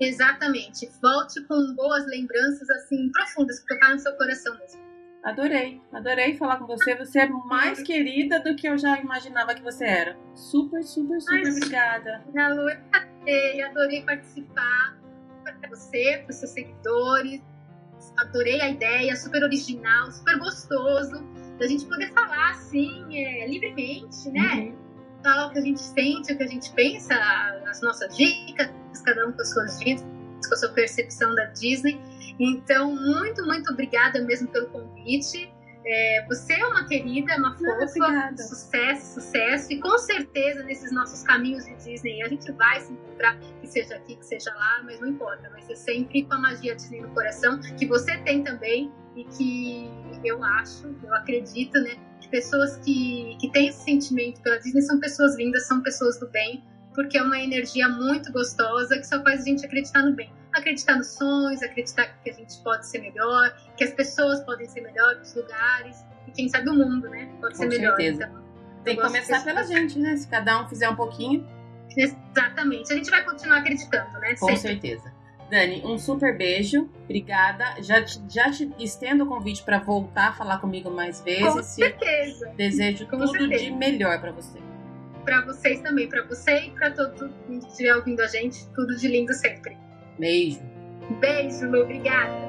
Exatamente. Volte com boas lembranças, assim, profundas, que tocaram no seu coração mesmo. Adorei, adorei falar com você. Você é mais querida do que eu já imaginava que você era. Super, super, super Ai, obrigada. Lu, adorei, adorei participar para você, para os seus seguidores. Adorei a ideia, super original, super gostoso da gente poder falar assim, é, livremente, né? Uhum falar o que a gente sente, o que a gente pensa, as nossas dicas, cada um com as suas dicas, com a sua percepção da Disney. Então, muito, muito obrigada mesmo pelo convite. É, você é uma querida, uma fofa, obrigada. sucesso, sucesso, e com certeza nesses nossos caminhos de Disney a gente vai se encontrar, que seja aqui, que seja lá, mas não importa, vai ser sempre com a magia Disney no coração, que você tem também, e que eu acho, eu acredito, né, pessoas que, que têm esse sentimento pela Disney são pessoas lindas, são pessoas do bem, porque é uma energia muito gostosa que só faz a gente acreditar no bem. Acreditar nos sonhos, acreditar que a gente pode ser melhor, que as pessoas podem ser melhores, os lugares, e quem sabe o mundo, né? Pode Com ser melhor. certeza. Então, Tem que começar pela gente, né? Se cada um fizer um pouquinho, exatamente. A gente vai continuar acreditando, né? com Sempre. certeza. Dani, um super beijo. Obrigada. Já te, já te estendo o convite para voltar a falar comigo mais Com vezes. Se certeza. desejo Com tudo certeza. de melhor para você. Para vocês também, para você e para todo mundo que estiver ouvindo a gente, tudo de lindo sempre. Beijo. Beijo, Lu, obrigada.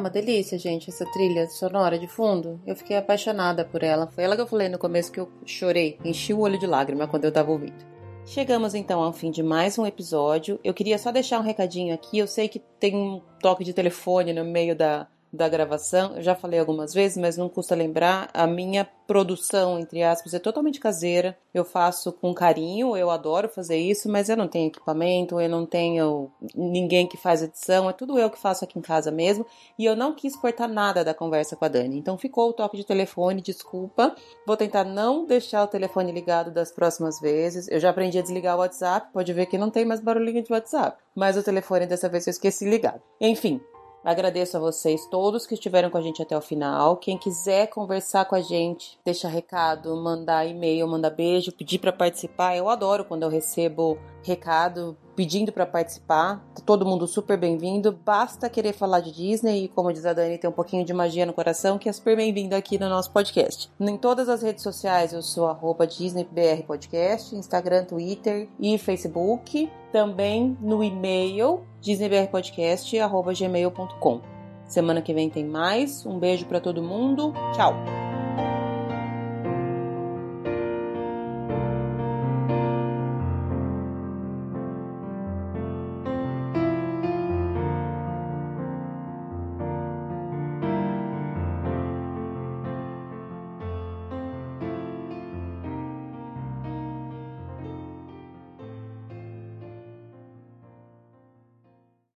Uma delícia, gente, essa trilha sonora de fundo? Eu fiquei apaixonada por ela. Foi ela que eu falei no começo que eu chorei, enchi o olho de lágrima quando eu tava ouvindo. Chegamos então ao fim de mais um episódio. Eu queria só deixar um recadinho aqui. Eu sei que tem um toque de telefone no meio da, da gravação. Eu já falei algumas vezes, mas não custa lembrar. A minha produção, entre aspas, é totalmente caseira. Eu faço com carinho, eu adoro fazer isso, mas eu não tenho equipamento, eu não tenho ninguém que faz edição, é tudo eu que faço aqui em casa mesmo. E eu não quis cortar nada da conversa com a Dani. Então ficou o toque de telefone, desculpa. Vou tentar não deixar o telefone ligado das próximas vezes. Eu já aprendi a desligar o WhatsApp, pode ver que não tem mais barulhinho de WhatsApp. Mas o telefone dessa vez eu esqueci ligado. Enfim, Agradeço a vocês todos que estiveram com a gente até o final. Quem quiser conversar com a gente, deixar recado, mandar e-mail, mandar beijo, pedir para participar. Eu adoro quando eu recebo recado pedindo para participar. Tá todo mundo super bem-vindo. Basta querer falar de Disney e, como diz a Dani, ter um pouquinho de magia no coração, que é super bem-vindo aqui no nosso podcast. Em todas as redes sociais eu sou arroba DisneyBR Podcast, Instagram, Twitter e Facebook. Também no e-mail disneybrpodcast.gmail.com. Semana que vem tem mais. Um beijo para todo mundo. Tchau!